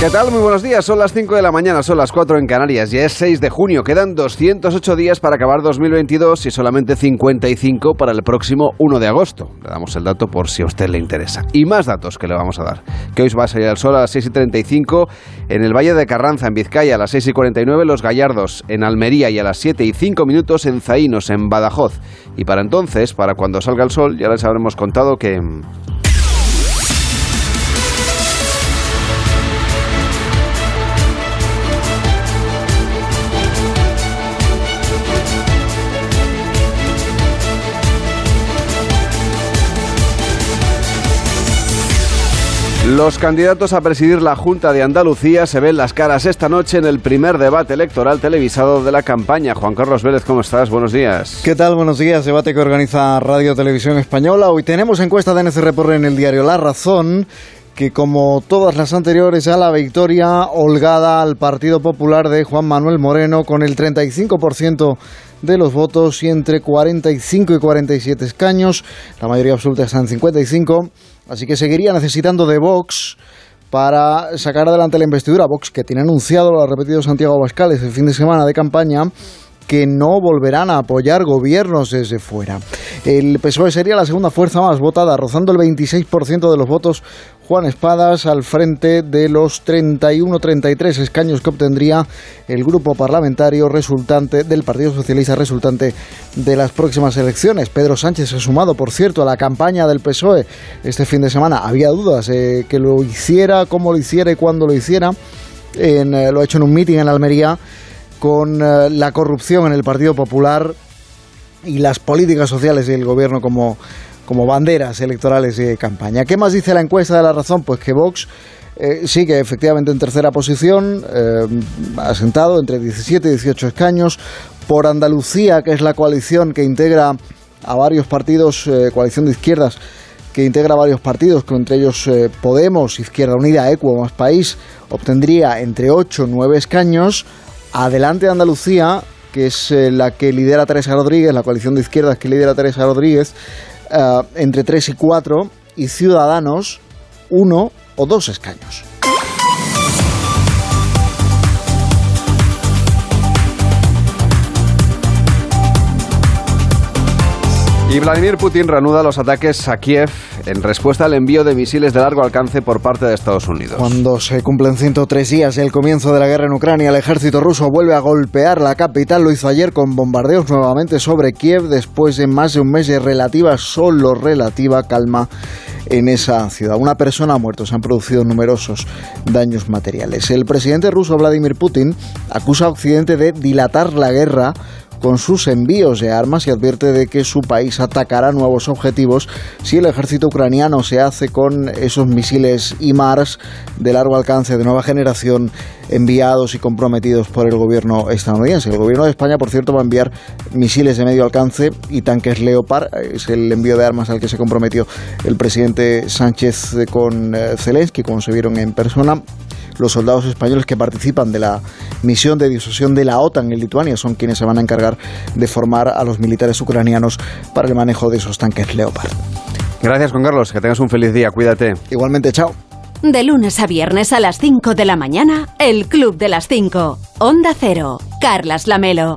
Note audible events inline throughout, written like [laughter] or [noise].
¿Qué tal? Muy buenos días. Son las 5 de la mañana, son las 4 en Canarias. Ya es 6 de junio. Quedan 208 días para acabar 2022 y solamente 55 para el próximo 1 de agosto. Le damos el dato por si a usted le interesa. Y más datos que le vamos a dar. Que hoy va a salir el sol a las 6 y 35 en el Valle de Carranza, en Vizcaya, a las 6 y 49 Los Gallardos, en Almería y a las 7 y 5 minutos en Zaínos, en Badajoz. Y para entonces, para cuando salga el sol, ya les habremos contado que... Los candidatos a presidir la Junta de Andalucía se ven las caras esta noche en el primer debate electoral televisado de la campaña. Juan Carlos Vélez, ¿cómo estás? Buenos días. ¿Qué tal? Buenos días. Debate que organiza Radio Televisión Española. Hoy tenemos encuesta de por en el diario La Razón que como todas las anteriores a la victoria holgada al Partido Popular de Juan Manuel Moreno con el 35% de los votos y entre 45 y 47 escaños, la mayoría absoluta está en 55 Así que seguiría necesitando de Vox para sacar adelante la investidura. Vox, que tiene anunciado, lo ha repetido Santiago Abascal el fin de semana de campaña, que no volverán a apoyar gobiernos desde fuera. El PSOE sería la segunda fuerza más votada, rozando el 26% de los votos. Juan Espadas al frente de los 31-33 escaños que obtendría el grupo parlamentario resultante del Partido Socialista resultante de las próximas elecciones. Pedro Sánchez ha sumado, por cierto, a la campaña del PSOE este fin de semana. Había dudas de que lo hiciera, cómo lo hiciera y cuándo lo hiciera. En, eh, lo ha hecho en un meeting en Almería con eh, la corrupción en el Partido Popular y las políticas sociales del gobierno como, como banderas electorales y de campaña. ¿Qué más dice la encuesta de la razón? Pues que Vox eh, sigue efectivamente en tercera posición, eh, asentado entre 17 y 18 escaños. Por Andalucía, que es la coalición que integra a varios partidos, coalición de izquierdas, que integra varios partidos, entre ellos Podemos, Izquierda Unida, Equo, Más País, obtendría entre 8 y 9 escaños. Adelante Andalucía, que es eh, la que lidera Teresa Rodríguez, la coalición de izquierdas que lidera Teresa Rodríguez, eh, entre 3 y 4, y Ciudadanos, uno o dos escaños. Y Vladimir Putin reanuda los ataques a Kiev en respuesta al envío de misiles de largo alcance por parte de Estados Unidos. Cuando se cumplen 103 días del comienzo de la guerra en Ucrania, el ejército ruso vuelve a golpear la capital. Lo hizo ayer con bombardeos nuevamente sobre Kiev después de más de un mes de relativa, solo relativa calma en esa ciudad. Una persona ha muerto, se han producido numerosos daños materiales. El presidente ruso Vladimir Putin acusa a Occidente de dilatar la guerra con sus envíos de armas y advierte de que su país atacará nuevos objetivos si el ejército ucraniano se hace con esos misiles IMARS de largo alcance de nueva generación enviados y comprometidos por el gobierno estadounidense. El gobierno de España, por cierto, va a enviar misiles de medio alcance y tanques Leopard. Es el envío de armas al que se comprometió el presidente Sánchez con eh, Zelensky, como se vieron en persona los soldados españoles que participan de la misión de disuasión de la OTAN en Lituania son quienes se van a encargar de formar a los militares ucranianos para el manejo de esos tanques Leopard. Gracias, Juan Carlos. Que tengas un feliz día. Cuídate. Igualmente, chao. De lunes a viernes a las 5 de la mañana, el Club de las 5. Onda Cero. Carlas Lamelo.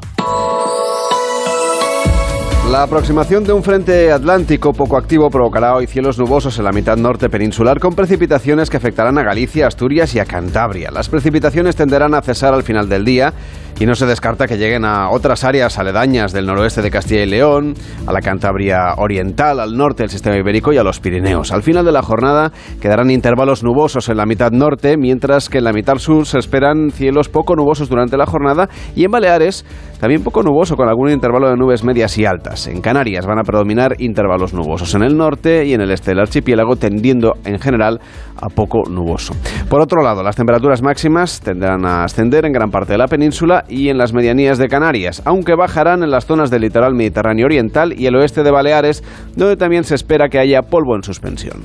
La aproximación de un frente atlántico poco activo provocará hoy cielos nubosos en la mitad norte peninsular con precipitaciones que afectarán a Galicia, Asturias y a Cantabria. Las precipitaciones tenderán a cesar al final del día y no se descarta que lleguen a otras áreas aledañas del noroeste de Castilla y León, a la Cantabria oriental, al norte del sistema ibérico y a los Pirineos. Al final de la jornada quedarán intervalos nubosos en la mitad norte, mientras que en la mitad sur se esperan cielos poco nubosos durante la jornada y en Baleares también poco nuboso con algún intervalo de nubes medias y altas. En Canarias van a predominar intervalos nubosos en el norte y en el este del archipiélago tendiendo en general a poco nuboso. Por otro lado, las temperaturas máximas tendrán a ascender en gran parte de la península y en las medianías de Canarias, aunque bajarán en las zonas del litoral mediterráneo oriental y el oeste de Baleares, donde también se espera que haya polvo en suspensión.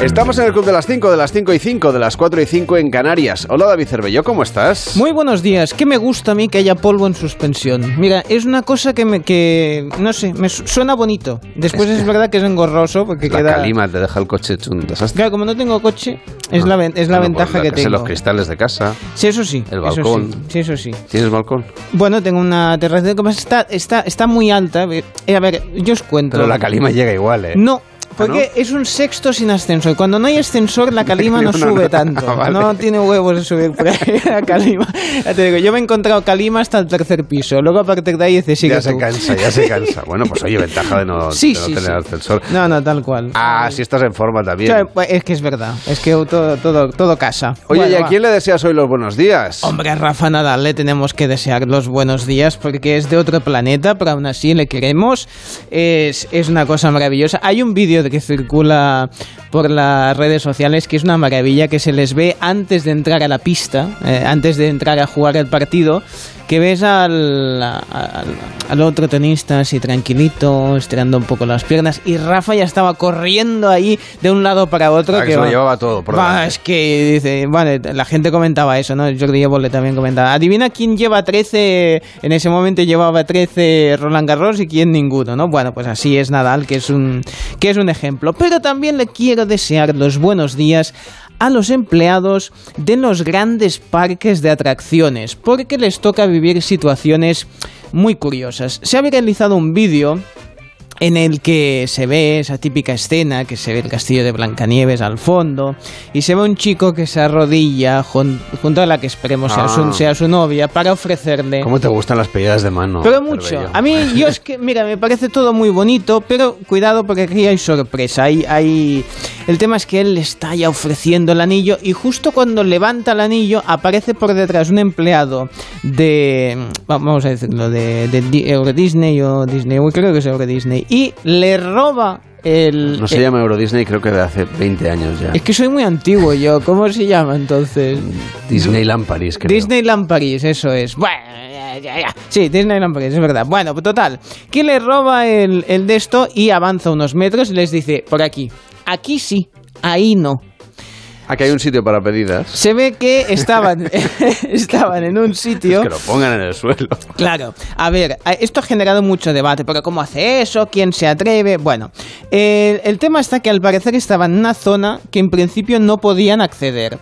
Estamos en el Club de las 5, de las 5 y 5, de las 4 y 5 en Canarias. Hola David Cervelló, ¿cómo estás? Muy buenos días. ¿Qué me gusta a mí que haya polvo en suspensión? Mira, es una cosa que me, que, no sé, me suena bonito. Después es, verdad que es engorroso porque la queda... calima te deja el coche hecho un desastre. Claro, como no tengo coche, es Ah, la, ven- es la bueno, ventaja pues que tengo. los cristales de casa, Sí, eso sí. el eso balcón. sí, sí, eso sí. ¿Tienes balcón? Bueno, tengo una terraza. Está, está, está muy alta. Eh, a ver, yo os cuento. Pero la calima llega igual, ¿eh? No, porque ¿Ah, es un sexto sin ascensor. Cuando no hay ascensor, la [laughs] calima no, No, no, sube no. tanto. [laughs] Vale. No tiene huevos de subir por ahí [laughs] la calima. Ya te digo, yo me he encontrado calima hasta el tercer piso. Luego a partir de ahí dice, sigue ya se tú". cansa, ya se cansa. Bueno, pues oye, ventaja de no, Sí, de no sí, tener sí. ascensor. No, no, tal cual. Ah, si estás en forma también. O sea, pues, es que es verdad. Es que todo, todo, todo casa. Oye, Bueno, ¿y a va. quién le deseas hoy los buenos días? Hombre, a Rafa Nadal le tenemos que desear los buenos días porque es de otro planeta, pero aún así le queremos. Es, es una cosa maravillosa. Hay un vídeo que circula por las redes sociales que es una maravilla que se les ve antes de entrar a la pista, eh, antes de entrar a jugar el partido, que ves al, al, al otro tenista así tranquilito, estirando un poco las piernas y Rafa ya estaba corriendo ahí de un lado para otro. Ah, que se lo va- llevaba todo por Va, es que dice, vale, la gente comentaba eso, ¿no? Jordi Évole también comentaba. Adivina quién lleva 13, en ese momento llevaba 13 Roland Garros y quién ninguno, ¿no? Bueno, pues así es Nadal, que es un, que es un ejemplo. Pero también le quiero desear los buenos días a los empleados de los grandes parques de atracciones, porque les toca vivir situaciones muy curiosas. Se ha viralizado un vídeo en el que se ve esa típica escena, que se ve el castillo de Blancanieves al fondo, y se ve un chico que se arrodilla jun- junto a la que esperemos sea, Ah. su, sea su novia para ofrecerle... ¿Cómo te gustan las pedidas de mano? Pero mucho. A mí, [laughs] yo es que, mira, me parece todo muy bonito, pero cuidado porque aquí hay sorpresa. Hay, hay... El tema es que él le está ya ofreciendo el anillo y justo cuando levanta el anillo aparece por detrás un empleado de, vamos a decirlo, de, de Euro Disney o Disney, creo que es Euro Disney, y le roba el... No se llama Euro Disney, creo que de hace 20 años ya. Es que soy muy antiguo yo, ¿cómo se llama entonces? Disneyland París, creo. Disneyland París, eso es. Bueno, ya, ya, ya. Sí, Disneyland París, es verdad. Bueno, pues total, que le roba el, el de esto y avanza unos metros y les dice, por aquí, aquí sí, ahí no. Aquí hay un sitio para pedidas. Se ve que estaban, [laughs] [laughs] estaban en un sitio... Que lo pongan en el suelo. Claro, a ver, esto ha generado mucho debate, pero ¿cómo hace eso? ¿Quién se atreve? Bueno, el, el tema está que al parecer estaban en una zona que en principio no podían acceder.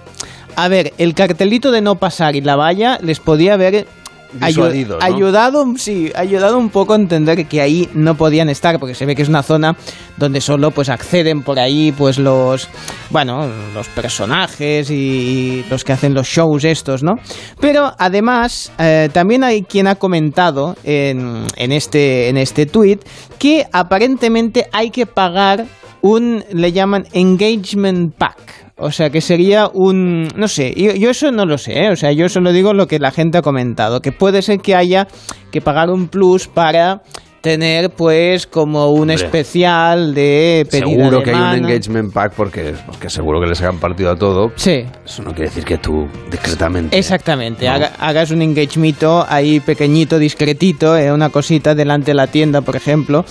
A ver, el cartelito de no pasar y la valla les podía haber Disuadido, ¿no? ayudado, sí, ayudado un poco a entender que ahí no podían estar, porque se ve que es una zona donde solo pues acceden por ahí pues los, bueno, los personajes y los que hacen los shows estos, ¿no? Pero además eh, también hay quien ha comentado en, en este en este tweet que aparentemente hay que pagar un le llaman engagement pack. O sea, que sería un... No sé, yo, yo eso no lo sé, ¿eh? O sea, yo solo digo lo que la gente ha comentado, que puede ser que haya que pagar un plus para tener pues como un Hombre. especial de pedida Seguro de que hay un engagement pack porque, porque seguro que les hagan partido a todo. Sí, Eso no quiere decir que tú, discretamente. Exactamente, No. haga- hagas un engagemito ahí pequeñito, discretito, eh, una cosita delante de la tienda, por ejemplo.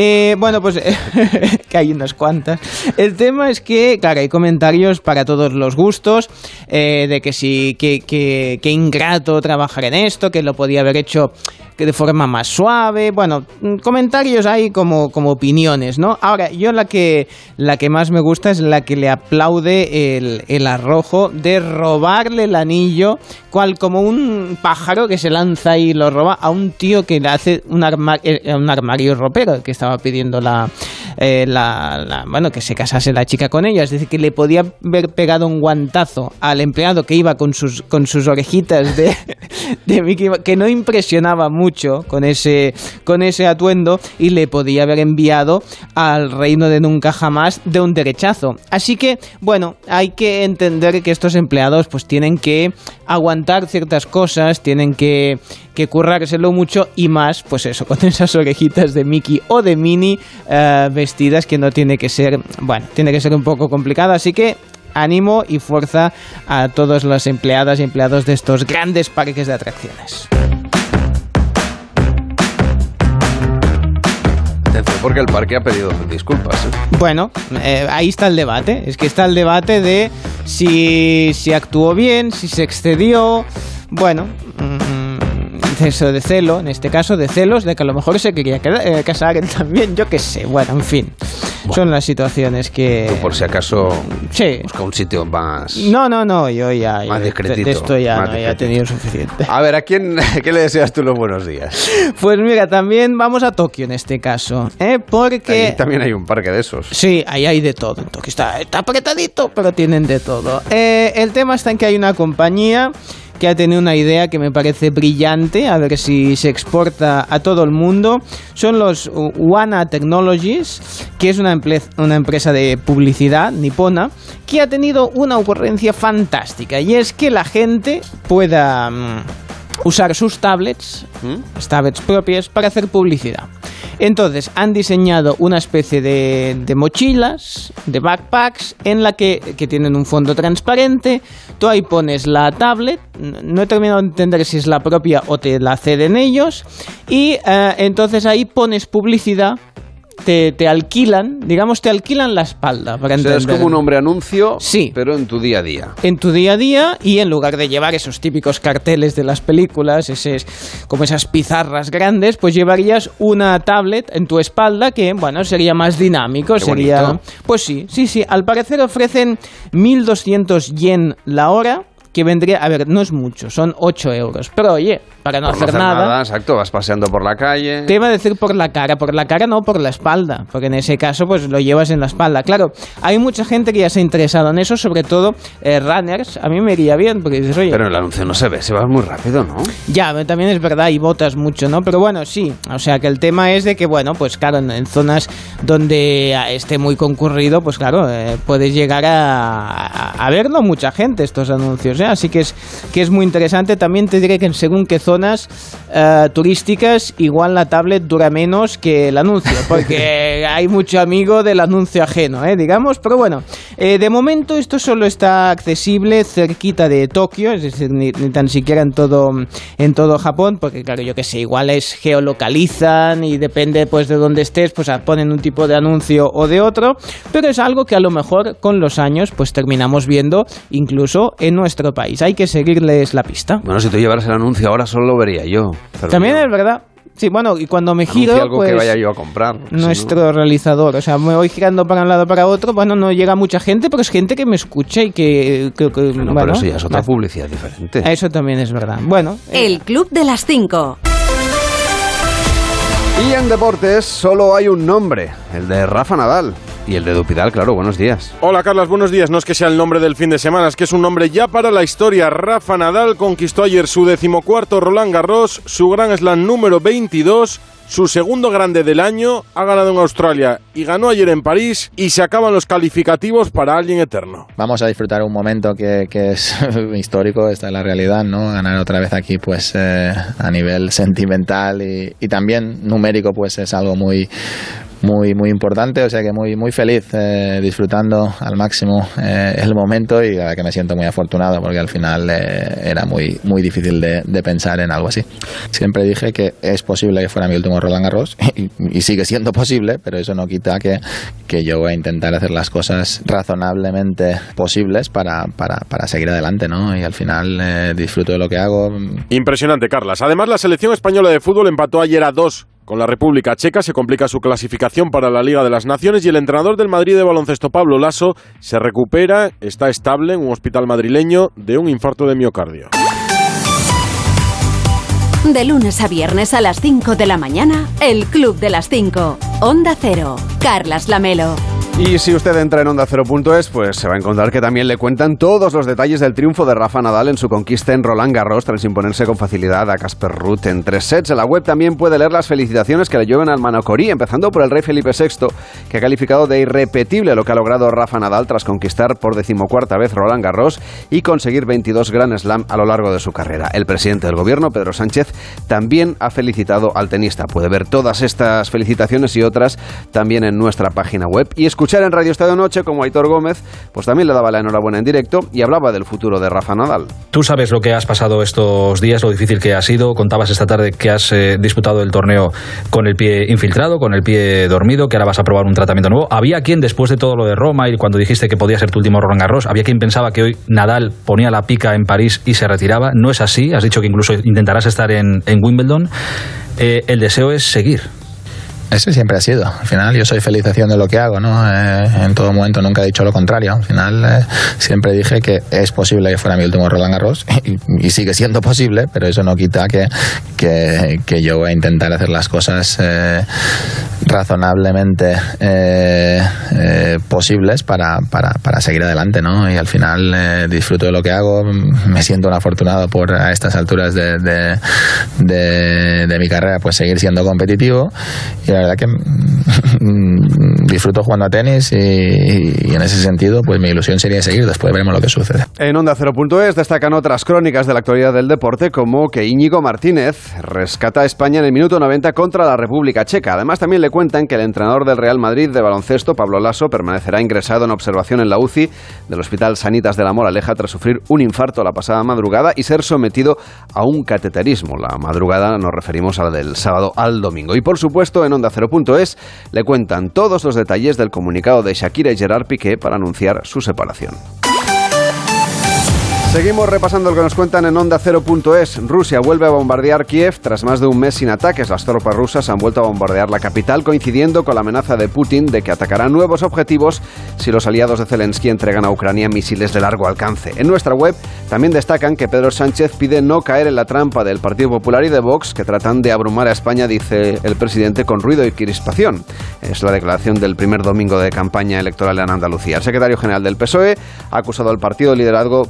Eh, bueno, pues [laughs] que hay unas cuantas. El tema es que, claro, hay comentarios para todos los gustos, eh, de que sí, que, que, que ingrato trabajar en esto, que lo podía haber hecho que de forma más suave. Bueno, mm, comentarios hay como, como opiniones, ¿no? Ahora, yo la que, la que más me gusta es la que le aplaude el, el arrojo de robarle el anillo, cual como un pájaro que se lanza y lo roba a un tío que le hace un, arma- eh, un armario ropero, que estaba pidiendo la, eh, la, bueno, que se casase la chica con ella. Es decir, que le podía haber pegado un guantazo al empleado que iba con sus, con sus orejitas de, [laughs] Mickey que no impresionaba mucho con ese, con ese atuendo y le podía haber enviado al reino de nunca jamás de un derechazo. Así que, bueno, hay que entender que estos empleados pues tienen que aguantar ciertas cosas, tienen que, que currárselo mucho y más, pues eso, con esas orejitas de Mickey o de Minnie eh, vestidas que no tiene que ser, bueno, tiene que ser un poco complicado, así que ánimo y fuerza a todas las empleadas y empleados de estos grandes parques de atracciones. Porque el parque ha pedido disculpas. ¿eh? Bueno, eh, ahí está el debate. Es que está el debate de si, si actuó bien, si se excedió. Bueno, mm, [laughs] eso de celo, en este caso de celos, de que a lo mejor se quería eh, casar él [laughs] también, yo qué sé. Bueno, en fin. Son las situaciones que... Tú, por si acaso, Sí. busca un sitio más... No, no, no, yo ya... Más discretito, De esto ya, no, ya he tenido suficiente. A ver, ¿a quién [laughs] qué le deseas tú los buenos días? Pues mira, también vamos a Tokio en este caso, ¿eh? Porque... Allí también hay un parque de esos. Sí, ahí hay de todo. En Tokio está, está apretadito, pero tienen de todo. Eh, el tema está en que hay una compañía que ha tenido una idea que me parece brillante, a ver si se exporta a todo el mundo. Son los Wana Technologies, que es una empresa de publicidad nipona, que ha tenido una ocurrencia fantástica, y es que la gente pueda mm, usar sus tablets, las tablets propias, para hacer publicidad. Entonces, han diseñado una especie de, de mochilas, de backpacks, en la que, que tienen un fondo transparente. Tú ahí pones la tablet, no he terminado de entender si es la propia o te la ceden ellos, y eh, entonces ahí pones publicidad. Te, te alquilan, digamos, te alquilan la espalda para O sea, es como un hombre anuncio, Sí. pero en tu día a día. en tu día a día y en lugar de llevar esos típicos carteles de las películas, ese, como esas pizarras grandes, pues llevarías una tablet en tu espalda que, bueno, sería más dinámico, Qué sería... bonito. Pues sí, sí, sí, al parecer ofrecen 1.200 yen la hora, que vendría, a ver, no es mucho, son 8 euros, pero oye, para no, Por hacer, nada exacto, vas paseando por la calle. te iba a decir por la cara, por la cara no por la espalda, porque en ese caso pues lo llevas en la espalda. Claro, hay mucha gente que ya se ha interesado en eso, sobre todo eh, runners. A mí me iría bien, porque dices, oye, Pero el anuncio no se ve, se va muy rápido, ¿no? ya, también es verdad, y botas mucho, ¿no? Pero bueno, sí, o sea que el tema es de que, bueno, pues claro, en, en zonas donde ah, esté muy concurrido, pues claro, eh, puedes llegar a, a, a verlo mucha gente estos anuncios, ¿eh? Así que es, que es muy interesante. También te diré que según qué zonas eh, turísticas, igual la tablet dura menos que el anuncio, [laughs] porque hay mucho amigo del anuncio ajeno, ¿eh? Digamos, pero bueno, eh, de momento esto solo está accesible cerquita de Tokio, es decir, ni, ni tan siquiera en todo, en todo Japón, porque claro, yo que sé, igual es geolocalizan y depende pues de dónde estés, pues ah, ponen un tipo de anuncio o de otro, pero es algo que a lo mejor con los años pues terminamos viendo incluso en nuestro país. Hay que seguirles la pista. Bueno, si tú llevaras el anuncio ahora solo lo vería yo. pero También no. es verdad. Sí, bueno, y cuando me giro, algo pues que vaya yo a comprar. porque si no- nuestro realizador, o sea, me voy girando para un lado para otro, bueno, no llega mucha gente, pero es gente que me escucha y que, que- que- Bueno, bueno, pero eso ya es otra publicidad diferente. Eso también es verdad. Bueno, eh, El Club de las 5. Y en deportes solo hay un nombre, el de Rafa Nadal. Y el de Dupidal, claro, buenos días. Hola Carlas, buenos días. No es que sea el nombre del fin de semana, es que es un nombre ya para la historia. Rafa Nadal conquistó ayer su decimocuarto Roland Garros, su Gran Slam número 22, su segundo grande del año, ha ganado en Australia y ganó ayer en París y se acaban los calificativos para alguien eterno. Vamos a disfrutar un momento que, que es [laughs] histórico, esta es la realidad, ¿no? Ganar otra vez aquí, pues eh, a nivel sentimental y, y también numérico, pues es algo muy muy muy importante, o sea que muy muy feliz eh, disfrutando al máximo eh, el momento y la que me siento muy afortunado porque al final eh, era muy muy difícil de, de pensar en algo así. Siempre dije que es posible que fuera mi último Roland Garros [laughs] y, y sigue siendo posible, pero eso no quita que, que yo voy a intentar hacer las cosas razonablemente posibles para, para, para seguir adelante, ¿no? Y al final eh, disfruto de lo que hago, Impresionante, Carlas. Además, la selección española de fútbol empató ayer a dos con la República Checa, se complica su clasificación para la Liga de las Naciones y el entrenador del Madrid de baloncesto, Pablo Lasso, se recupera, está estable en un hospital madrileño de un infarto de miocardio. De lunes a viernes a las 5 de la mañana, El Club de las 5. Onda Cero. Carlas Lamelo. Y si usted entra en Onda 0.es, pues se va a encontrar que también le cuentan todos los detalles del triunfo de Rafa Nadal en su conquista en Roland Garros tras imponerse con facilidad a Casper Ruth en tres sets. En la web también puede leer las felicitaciones que le llueven al Manocorí, empezando por el rey Felipe VI, que ha calificado de irrepetible lo que ha logrado Rafa Nadal tras conquistar por decimocuarta vez Roland Garros y conseguir 22 Grand Slam a lo largo de su carrera. El presidente del gobierno, Pedro Sánchez, también ha felicitado al tenista. Puede ver todas estas felicitaciones y otras también en nuestra página web y escuchar en Radio Estadio Noche como Aitor Gómez, pues también le daba la enhorabuena en directo y hablaba del futuro de Rafa Nadal. Tú sabes lo que has pasado estos días, lo difícil que ha sido. Contabas esta tarde que has eh, disputado el torneo con el pie infiltrado, con el pie dormido, que ahora vas a probar un tratamiento nuevo. Había quien, después de todo lo de Roma y cuando dijiste que podía ser tu último Roland Garros, había quien pensaba que hoy Nadal ponía la pica en París y se retiraba. No es así. Has dicho que incluso intentarás estar en, Wimbledon. Eh, el deseo es seguir. Ese siempre ha sido. Al final yo soy feliz haciendo lo que hago, ¿no? Eh, en todo momento nunca he dicho lo contrario. Al final eh, siempre dije que es posible que fuera mi último Roland Garros [laughs] y, sigue siendo posible, pero eso no quita que, que, yo voy a intentar hacer las cosas eh, razonablemente posibles para, para, para, seguir adelante, ¿no? Y al final disfruto de lo que hago, me siento un afortunado por a estas alturas de, de, de, mi carrera pues seguir siendo competitivo y la verdad que mm, disfruto jugando a tenis y, en ese sentido, pues mi ilusión sería seguir. Después veremos lo que sucede. En Onda 0.es destacan otras crónicas de la actualidad del deporte, como que Íñigo Martínez rescata a España en el minuto 90 contra la República Checa. Además, también le cuentan que el entrenador del Real Madrid de baloncesto, Pablo Lasso, permanecerá ingresado en observación en la UCI del Hospital Sanitas de la Moraleja tras sufrir un infarto la pasada madrugada y ser sometido a un cateterismo. La madrugada nos referimos a la del sábado al domingo. Y por supuesto, en Onda Onda le cuentan todos los detalles del comunicado de Shakira y Gerard Piqué para anunciar su separación. Seguimos repasando lo que nos cuentan en Onda 0.es. Rusia vuelve a bombardear Kiev tras más de un mes sin ataques. Las tropas rusas han vuelto a bombardear la capital, coincidiendo con la amenaza de Putin de que atacarán nuevos objetivos si los aliados de Zelensky entregan a Ucrania misiles de largo alcance. En nuestra web también destacan que Pedro Sánchez pide no caer en la trampa del Partido Popular y de Vox, que tratan de abrumar a España, dice el presidente, con ruido y crispación. Es la declaración del primer domingo de campaña electoral en Andalucía. El secretario general del PSOE ha acusado al partido liderado,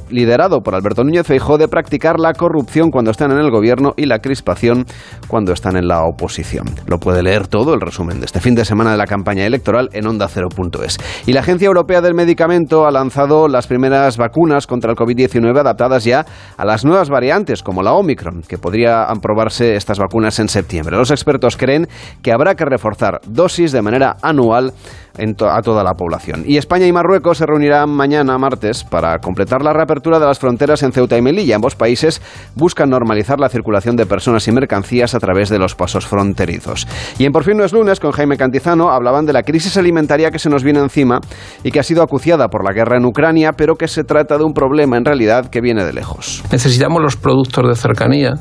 por Alberto Núñez Feijóo de practicar la corrupción cuando están en el gobierno y la crispación cuando están en la oposición. Lo puede leer todo el resumen de este fin de semana de la campaña electoral en onda 0.es. Y la Agencia Europea del Medicamento ha lanzado las primeras vacunas contra el COVID-19 adaptadas ya a las nuevas variantes como la Omicron, que podrían aprobarse estas vacunas en septiembre. Los expertos creen que habrá que reforzar dosis de manera anual a toda la población. Y España y Marruecos se reunirán mañana, martes, para completar la reapertura de las fronteras en Ceuta y Melilla. Ambos países buscan normalizar la circulación de personas y mercancías a través de los pasos fronterizos. Y en Por fin no es lunes, con Jaime Cantizano, hablaban de la crisis alimentaria que se nos viene encima y que ha sido acuciada por la guerra en Ucrania, pero que se trata de un problema en realidad que viene de lejos. Necesitamos los productos de cercanía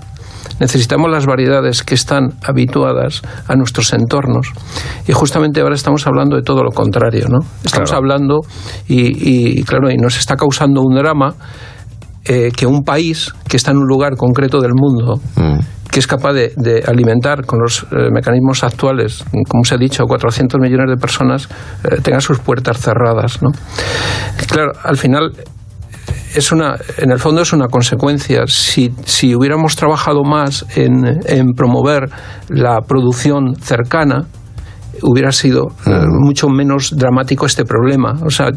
necesitamos las variedades que están habituadas a nuestros entornos. Y justamente ahora estamos hablando de todo lo contrario, ¿no? Estamos hablando, y, claro, y nos está causando un drama eh, que un país que está en un lugar concreto del mundo, mm. que es capaz de, alimentar con los eh, mecanismos actuales, como se ha dicho, 400 millones de personas, eh, tenga sus puertas cerradas. ¿no? Claro, al final es una, en el fondo es una consecuencia. Si, si hubiéramos trabajado más en, en promover la producción cercana, hubiera sido eh, mucho menos dramático este problema. O sea,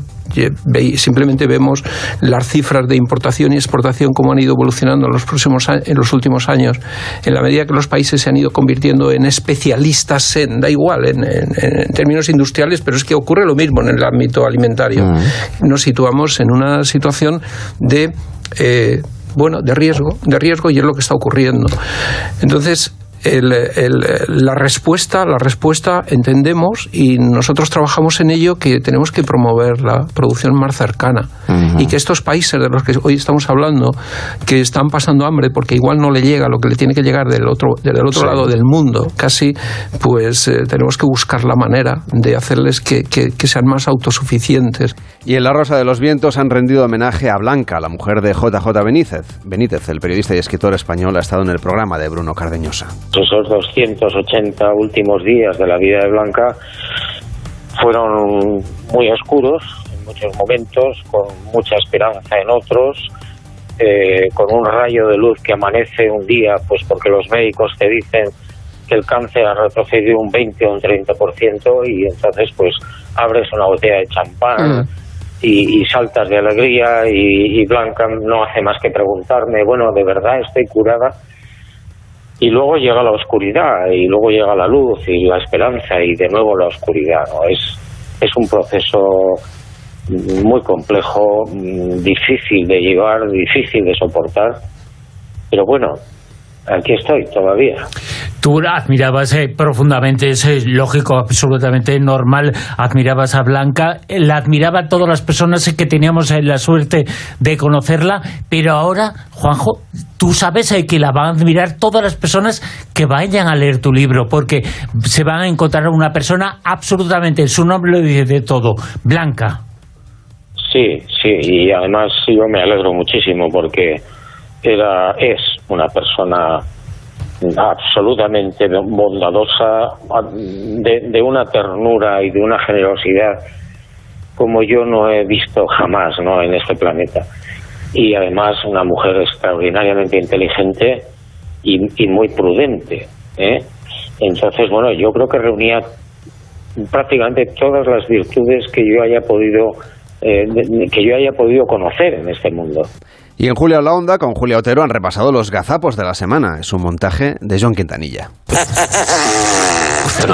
simplemente vemos las cifras de importación y exportación cómo han ido evolucionando en los próximos en los últimos años. En la medida que los países se han ido convirtiendo en especialistas en, da igual, en, términos industriales, pero es que ocurre lo mismo en el ámbito alimentario. Nos situamos en una situación de eh, bueno, de riesgo, de riesgo y es lo que está ocurriendo. Entonces, la respuesta, la respuesta entendemos y nosotros trabajamos en ello que tenemos que promover la producción más cercana. Y que estos países de los que hoy estamos hablando que están pasando hambre porque igual no le llega lo que le tiene que llegar del otro del otro lado del mundo casi pues eh, tenemos que buscar la manera de hacerles que, que, sean más autosuficientes. Y en la Rosa de los Vientos han rendido homenaje a Blanca la mujer de JJ Benítez Benítez el periodista y escritor español ha estado en el programa de Bruno Cardeñosa esos 280 últimos días de la vida de Blanca fueron muy oscuros en muchos momentos, con mucha esperanza en otros, eh, con un rayo de luz que amanece un día, pues porque los médicos te dicen que el cáncer ha retrocedido un 20 o un 30% y entonces pues abres una botella de champán. Mm. Y, saltas de alegría y Blanca no hace más que preguntarme, bueno, ¿de verdad estoy curada? Y luego llega la oscuridad y luego llega la luz y la esperanza y de nuevo la oscuridad no es es un proceso muy complejo, mm, difícil de llevar, difícil de soportar, pero bueno, aquí estoy todavía. Tú admirabas eh, profundamente, es eh, lógico, absolutamente normal, admirabas a Blanca, eh, la admiraban todas las personas que teníamos la suerte de conocerla, pero ahora, Juanjo, tú sabes que la van a admirar todas las personas que vayan a leer tu libro, porque se van a encontrar una persona absolutamente, su nombre lo dice de todo, Blanca. Sí, sí, y además yo me alegro muchísimo porque era, es una persona absolutamente bondadosa, de, de, una ternura y de una generosidad como yo no he visto jamás ¿no? en este planeta. Y además una mujer extraordinariamente inteligente y, muy prudente. ¿eh? Entonces, bueno, yo creo que reunía prácticamente todas las virtudes que yo haya podido eh, que yo haya podido conocer en este mundo. Y en Julia la Onda, con Julia Otero, han repasado los gazapos de la semana. Es un montaje de John Quintanilla. [laughs]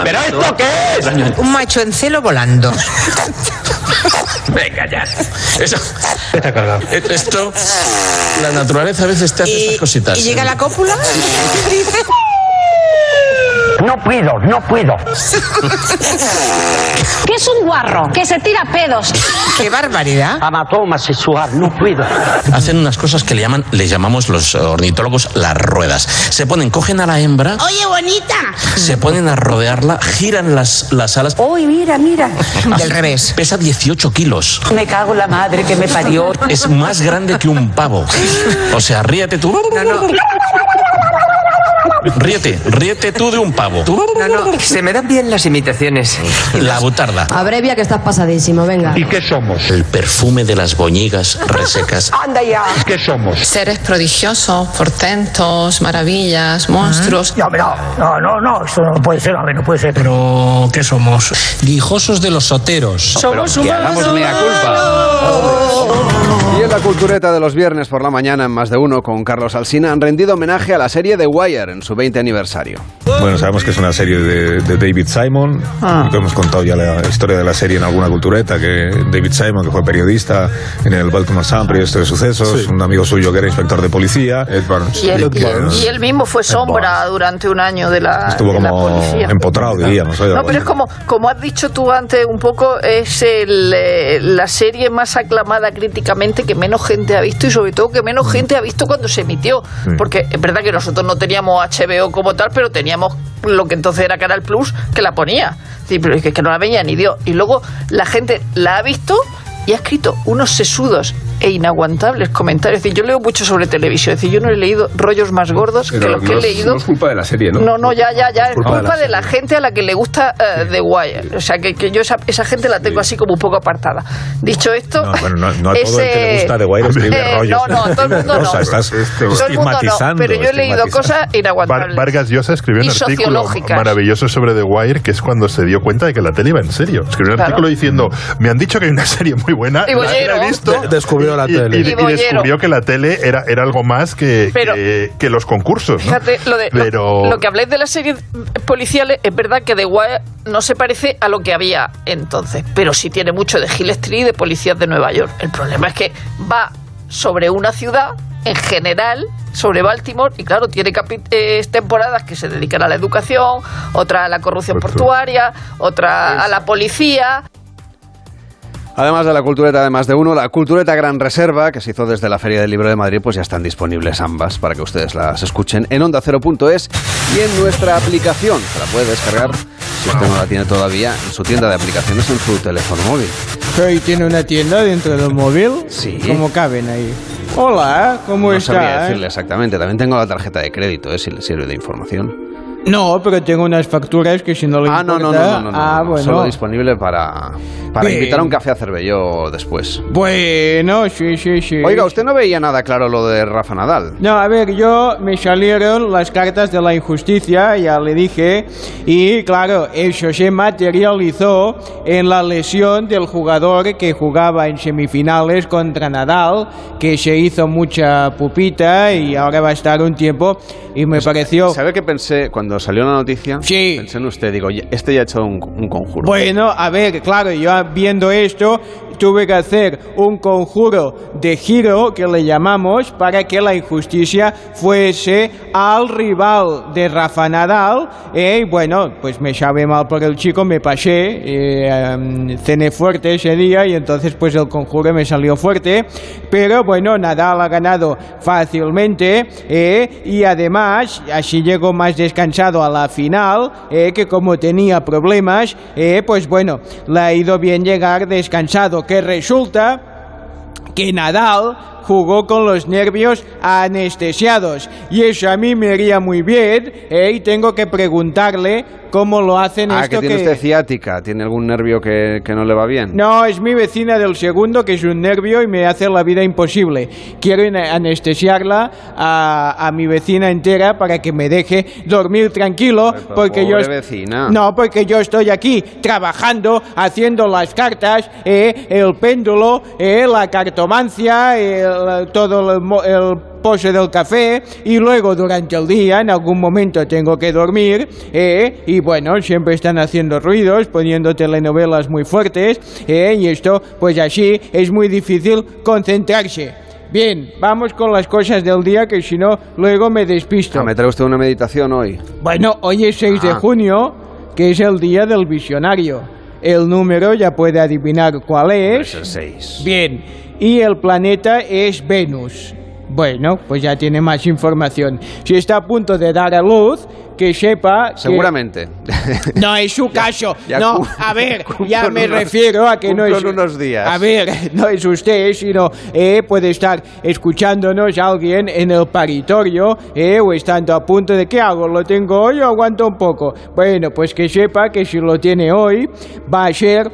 ¿Pero esto qué es? Un macho en celo volando. Venga ya. Eso. Está cargado. Esto, la naturaleza a veces te hace estas cositas. ¿Y llega la cópula? [laughs] No puedo, no puedo. ¿Qué es un guarro? Que se tira pedos. ¡Qué barbaridad! Amatoma sexual, no puedo. Hacen unas cosas que le llaman, le llamamos los ornitólogos las ruedas. Se ponen, cogen a la hembra. Oye, bonita. Se ponen a rodearla, giran las, las alas. Uy, mira, mira. Del revés. Pesa 18 kilos. Me cago en la madre que me parió. Es más grande que un pavo. O sea, ríete tú. No, no. Ríete, ríete tú de un pavo. No, no, se me dan bien las imitaciones. La butarda. Abrevia que estás pasadísimo, venga. ¿Y qué somos? El perfume de las boñigas resecas. [laughs] Anda ya. ¿Qué somos? Seres prodigiosos, portentos, maravillas, monstruos. No, no, no, no, no, eso no puede ser, hombre, no puede ser. Pero, ¿qué somos? Guijosos de los soteros. Somos que hagamos mea culpa. Y en la cultureta de los viernes por la mañana, en más de uno, con Carlos Alsina, han rendido homenaje a la serie The Wire en su 20 aniversario. Bueno, sabemos que es una serie de, de David Simon, Ah. hemos contado ya la historia de la serie en alguna cultureta, que David Simon, que fue periodista en el Baltimore Sun, periodista de sucesos, un amigo suyo que era inspector de policía, Ed Barnes. Y él, Ed Barnes. y él mismo fue sombra durante un año de la, Estuvo de la como policía. empotrado, diríamos. ¿eh? No, pero es como, como has dicho tú antes un poco, es el, eh, la serie más aclamada críticamente que menos gente ha visto y sobre todo que menos gente ha visto cuando se emitió. Sí. Porque es verdad que nosotros no teníamos HBO como tal, pero teníamos lo que entonces era Canal Plus que la ponía. Sí, pero es que, no la veía ni Dios. Y luego la gente la ha visto y ha escrito unos sesudos e inaguantables comentarios. Es decir, yo leo mucho sobre televisión. Es decir, yo no he leído rollos más gordos que los que he leído. No es culpa de la serie, ¿no? No, no, ya, ya, ya. Es culpa culpa, de la de la gente a la que le gusta eh, The Wire. O sea, que, que yo esa, esa gente la tengo así como un poco apartada. Dicho esto. No, bueno, no, no a todo el que le ese- gusta The Wire [laughs] escribe Eh, rollos. No, no, a todo el mundo no. Estás Todo el mundo no, estigmatizando. pero yo he leído cosas inaguantables. Var- Vargas Llosa escribió un artículo maravilloso sobre The Wire, que es cuando se dio cuenta de que la tele iba en serio. Escribió un Claro. artículo diciendo, me han dicho que hay una serie muy buena, Y la he visto. De- descubrió la y- tele. Y, Y y bollero. descubrió que la tele era, era algo más que, Pero- que, que los concursos. ¿no? Fíjate, lo, de, lo- Pero- lo, que habláis de las series policiales, es verdad que The Wire no se parece a lo que había entonces, pero sí tiene mucho de Hill Street y de policías de Nueva York. El problema es que va sobre una ciudad, en general, sobre Baltimore, y claro, tiene eh, temporadas que se dedican a la educación, otra a la corrupción portuaria, otra a la policía. Además de la cultureta de más de uno, la cultureta Gran Reserva, que se hizo desde la Feria del Libro de Madrid, pues ya están disponibles ambas para que ustedes las escuchen en ondacero.es y en nuestra aplicación. Se la puede descargar, si usted no la tiene todavía, en su tienda de aplicaciones en su teléfono móvil. Pero ¿y tiene una tienda dentro del móvil? Sí. ¿Cómo caben ahí? Hola, ¿cómo no sabría está? decirle exactamente. También tengo la tarjeta de crédito, eh, si le sirve de información. No, pero tengo unas facturas que si no le Ah, no, no, no, importa- no, no, no, Ah, no, bueno. Solo disponible para, para Bien. invitar a un café a Cervelló después. Bueno, sí, sí, sí. Oiga, usted no veía nada claro lo de Rafa Nadal. No, a ver, yo me salieron las cartas de la injusticia, ya le dije, y claro, eso se materializó en la lesión del jugador que jugaba en semifinales contra Nadal, que se hizo mucha pupita y ahora va a estar un tiempo, y me pareció... ¿Sabe qué pensé cuando cuando salió la noticia, pensé en usted, digo, "Ya- este ya ha hecho un, un conjuro. Bueno, a ver, claro, yo viendo esto tuve que hacer un conjuro de giro que le llamamos para que la injusticia fuese al rival de Rafa Nadal. eh, y bueno, pues me sabe mal por el chico, me pasé, eh, cené fuerte ese día y entonces pues el conjuro me salió fuerte. Pero bueno, Nadal ha ganado fácilmente eh, y además así llegó más descansado a la final, eh, que como tenía problemas, eh, pues bueno, le ha ido bien llegar descansado, que resulta que Nadal jugó con los nervios anestesiados y eso a mí me haría muy bien eh, y tengo que preguntarle cómo lo hacen ah, esto que tiene usted ciática, tiene algún nervio que, que no le va bien. no, es mi vecina del segundo, que es un nervio y me hace la vida imposible. Quiero anestesiarla a, a mi vecina entera para que me deje dormir tranquilo, porque yo... pobre est- vecina. No, porque yo estoy aquí trabajando, haciendo las cartas, eh, el péndulo, eh, la cartomancia, el- todo el, el pose del café y luego durante el día en algún momento tengo que dormir eh, y bueno, siempre están haciendo ruidos, poniendo telenovelas muy fuertes eh, y esto pues así es muy difícil concentrarse. Bien, vamos con las cosas del día que si no luego me despisto. Ah, ¿Me trae usted una meditación hoy? Bueno, hoy es 6 de Ah. junio, que es el día del visionario. El número ya puede adivinar cuál es. el 6. Bien, y el planeta es Venus. Bueno, pues ya tiene más información. Si está a punto de dar a luz, que sepa que- Seguramente. [laughs] No es su caso. ya no, a ver, [laughs] ya me unos- refiero a que no es. unos días. A ver, no es usted, sino eh, puede estar escuchándonos alguien en el paritorio eh, o estando a punto de ¿qué hago? ¿Lo tengo hoy o aguanto un poco? Bueno, pues que sepa que si lo tiene hoy va a ser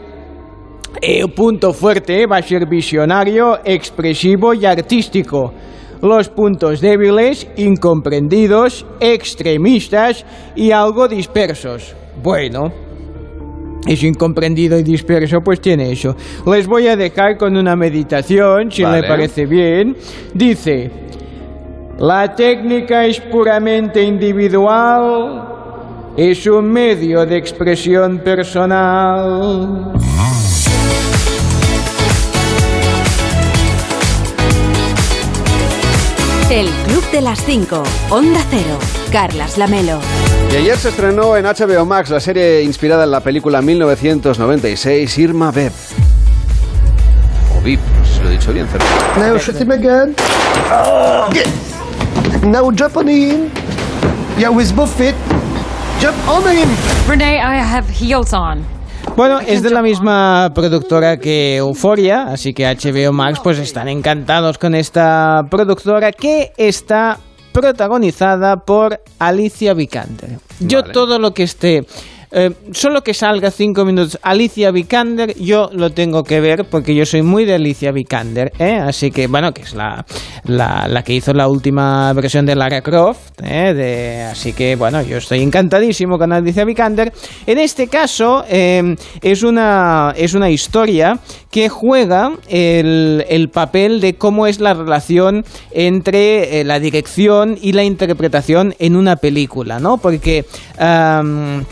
el punto fuerte va a ser visionario, expresivo y artístico. Los puntos débiles, incomprendidos, extremistas y algo dispersos. Bueno, es incomprendido y disperso, pues tiene eso. Les voy a dejar con una meditación, si Vale. le parece bien. Dice, la técnica es puramente individual, es un medio de expresión personal. El Club de las 5. Onda Cero. Carlas Lamelo. Y ayer se estrenó en HBO Max la serie inspirada en la película 1996 Irma Vep. O sé si lo he dicho bien, Cervera. Now shoot him again. Yeah. Now jump on him. Yeah, with both feet. Jump on him. Renee, I have heels on. Bueno, es de la misma productora que Euforia, así que HBO Max pues están encantados con esta productora que está protagonizada por Alicia Vikander. Yo Vale. todo lo que esté eh, solo que salga cinco minutos Alicia Vikander, yo lo tengo que ver porque yo soy muy de Alicia Vikander, ¿eh? así que bueno, que es la, la, que hizo la última versión de Lara Croft, ¿eh? así que bueno, yo estoy encantadísimo con Alicia Vikander. En este caso eh, es, una, es una historia que juega el, el papel de cómo es la relación entre eh, la dirección y la interpretación en una película, ¿no? Porque... am,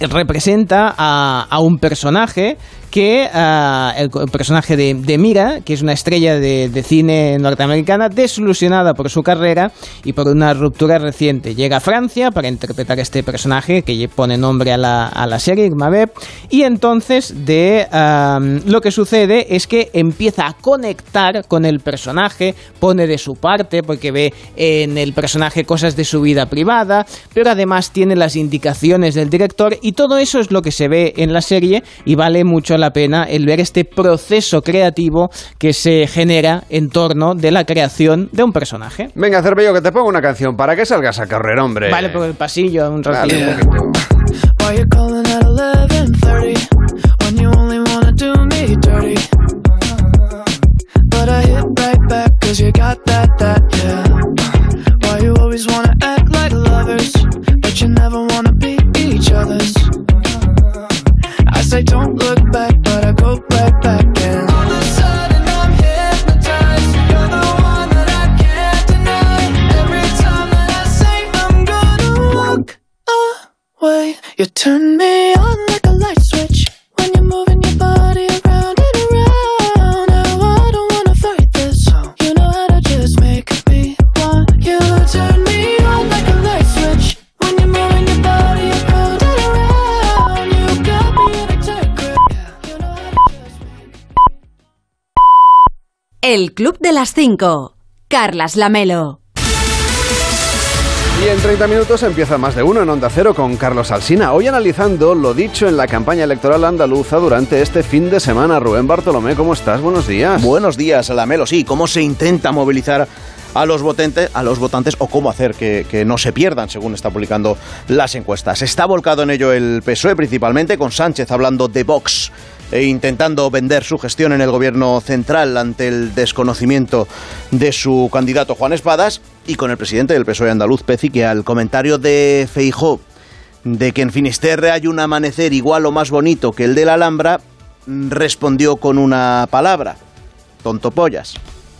representa a, un personaje que ah, el, personaje de, Mira, que es una estrella de, cine norteamericana, desilusionada por su carrera y por una ruptura reciente, llega a Francia para interpretar a este personaje que pone nombre a la, serie, Irma Vep, y entonces de lo que sucede es que empieza a conectar con el personaje, pone de su parte porque ve en el personaje cosas de su vida privada, pero además tiene las indicaciones del director y todo eso es lo que se ve en la serie y vale mucho la pena el ver este proceso creativo que se genera en torno de la creación de un personaje. Venga, Cervello, que te pongo una canción para que salgas a correr, hombre. Vale, por el pasillo un Dale, ratillo. un poquito. Why you calling at 11:30 when you only wanna do me dirty? But I hit right back 'cause you got that that yeah. Why you always wanna act like lovers, but you never wanna be each other's? I say don't look back, but I go right back and all of a sudden I'm hypnotized. You're the one that I can't deny. Every time that I say I'm gonna walk away, You turn me on like a light switch El Club de las 5. Carlas Lamelo. Y en 30 minutos empieza más de uno en Onda Cero con Carlos Alsina. Hoy analizando lo dicho en la campaña electoral andaluza durante este fin de semana. Rubén Bartolomé, ¿cómo estás? Buenos días. Buenos días, Lamelo. Sí, ¿cómo se intenta movilizar a los votantes, a los votantes o cómo hacer que, que no se pierdan, según está publicando las encuestas? Está volcado en ello el PSOE principalmente, con Sánchez hablando de Vox e intentando vender su gestión en el gobierno central ante el desconocimiento de su candidato Juan Espadas y con el presidente del PSOE andaluz Peci que al comentario de Feijó de que en Finisterre hay un amanecer igual o más bonito que el de la Alhambra respondió con una palabra tontopollas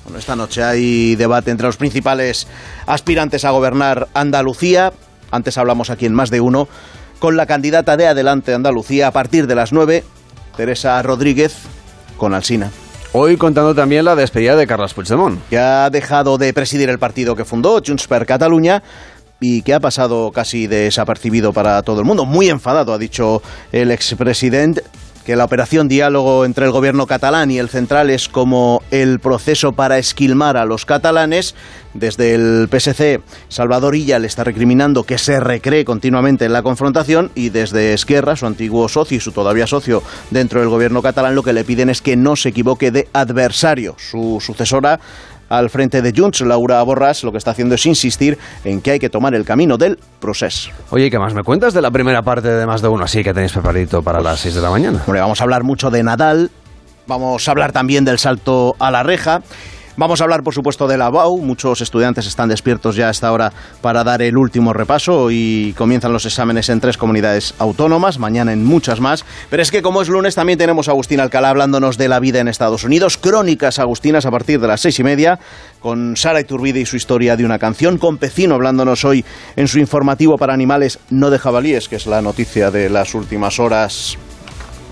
bueno, esta noche hay debate entre los principales aspirantes a gobernar Andalucía. Antes hablamos aquí en más de uno con la candidata de Adelante Andalucía a partir de las 9 Teresa Rodríguez con Alsina. Hoy contando también la despedida de Carles Puigdemont. Que ha dejado de presidir el partido que fundó, Junts per Catalunya, y que ha pasado casi desapercibido para todo el mundo. Muy enfadado, ha dicho el expresidente, que la operación diálogo entre el gobierno catalán y el central es como el proceso para esquilmar a los catalanes. Desde el PSC, Salvador Illa le está recriminando que se recree continuamente en la confrontación y desde Esquerra, su antiguo socio y su todavía socio dentro del gobierno catalán, lo que le piden es que no se equivoque de adversario. Su sucesora al frente de Junts, Laura Borràs, lo que está haciendo es insistir en que hay que tomar el camino del proceso. Oye, ¿qué más me cuentas de la primera parte de más de uno así que tenéis preparadito para las 6 de la mañana? Hombre, vamos a hablar mucho de Nadal, vamos a hablar también del salto a la reja. Vamos a hablar, por supuesto, de la BAU. Muchos estudiantes están despiertos ya a esta hora para dar el último repaso y comienzan los exámenes en tres comunidades autónomas, mañana en muchas más. Pero es que como es lunes también tenemos a Agustín Alcalá hablándonos de la vida en Estados Unidos. Crónicas agustinas a partir de las seis y media con Sara Iturbide y su historia de una canción. Con Pecino hablándonos hoy en su informativo para animales no de jabalíes, que es la noticia de las últimas horas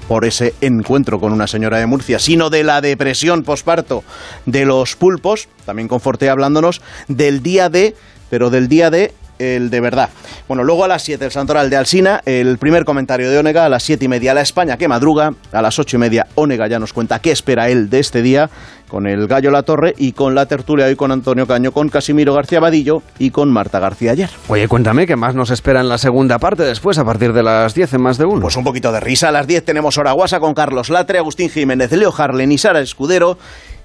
por ese encuentro con una señora de Murcia, sino de la depresión posparto de los pulpos, también con Forte hablándonos del día de, pero del día de el de verdad. Bueno, luego a las 7 el Santoral de Alsina, el primer comentario de Onega, a las 7 y media la España que madruga, a las 8 y media Onega ya nos cuenta qué espera él de este día, con el Gallo La Torre y con la tertulia hoy con Antonio Caño, con Casimiro García Vadillo y con Marta García ayer. Oye, cuéntame, ¿qué más nos espera en la segunda parte después, a partir de las 10 en más de uno? Pues un poquito de risa. A las 10 tenemos Oraguasa con Carlos Latre, Agustín Jiménez, Leo Harlen y Sara Escudero.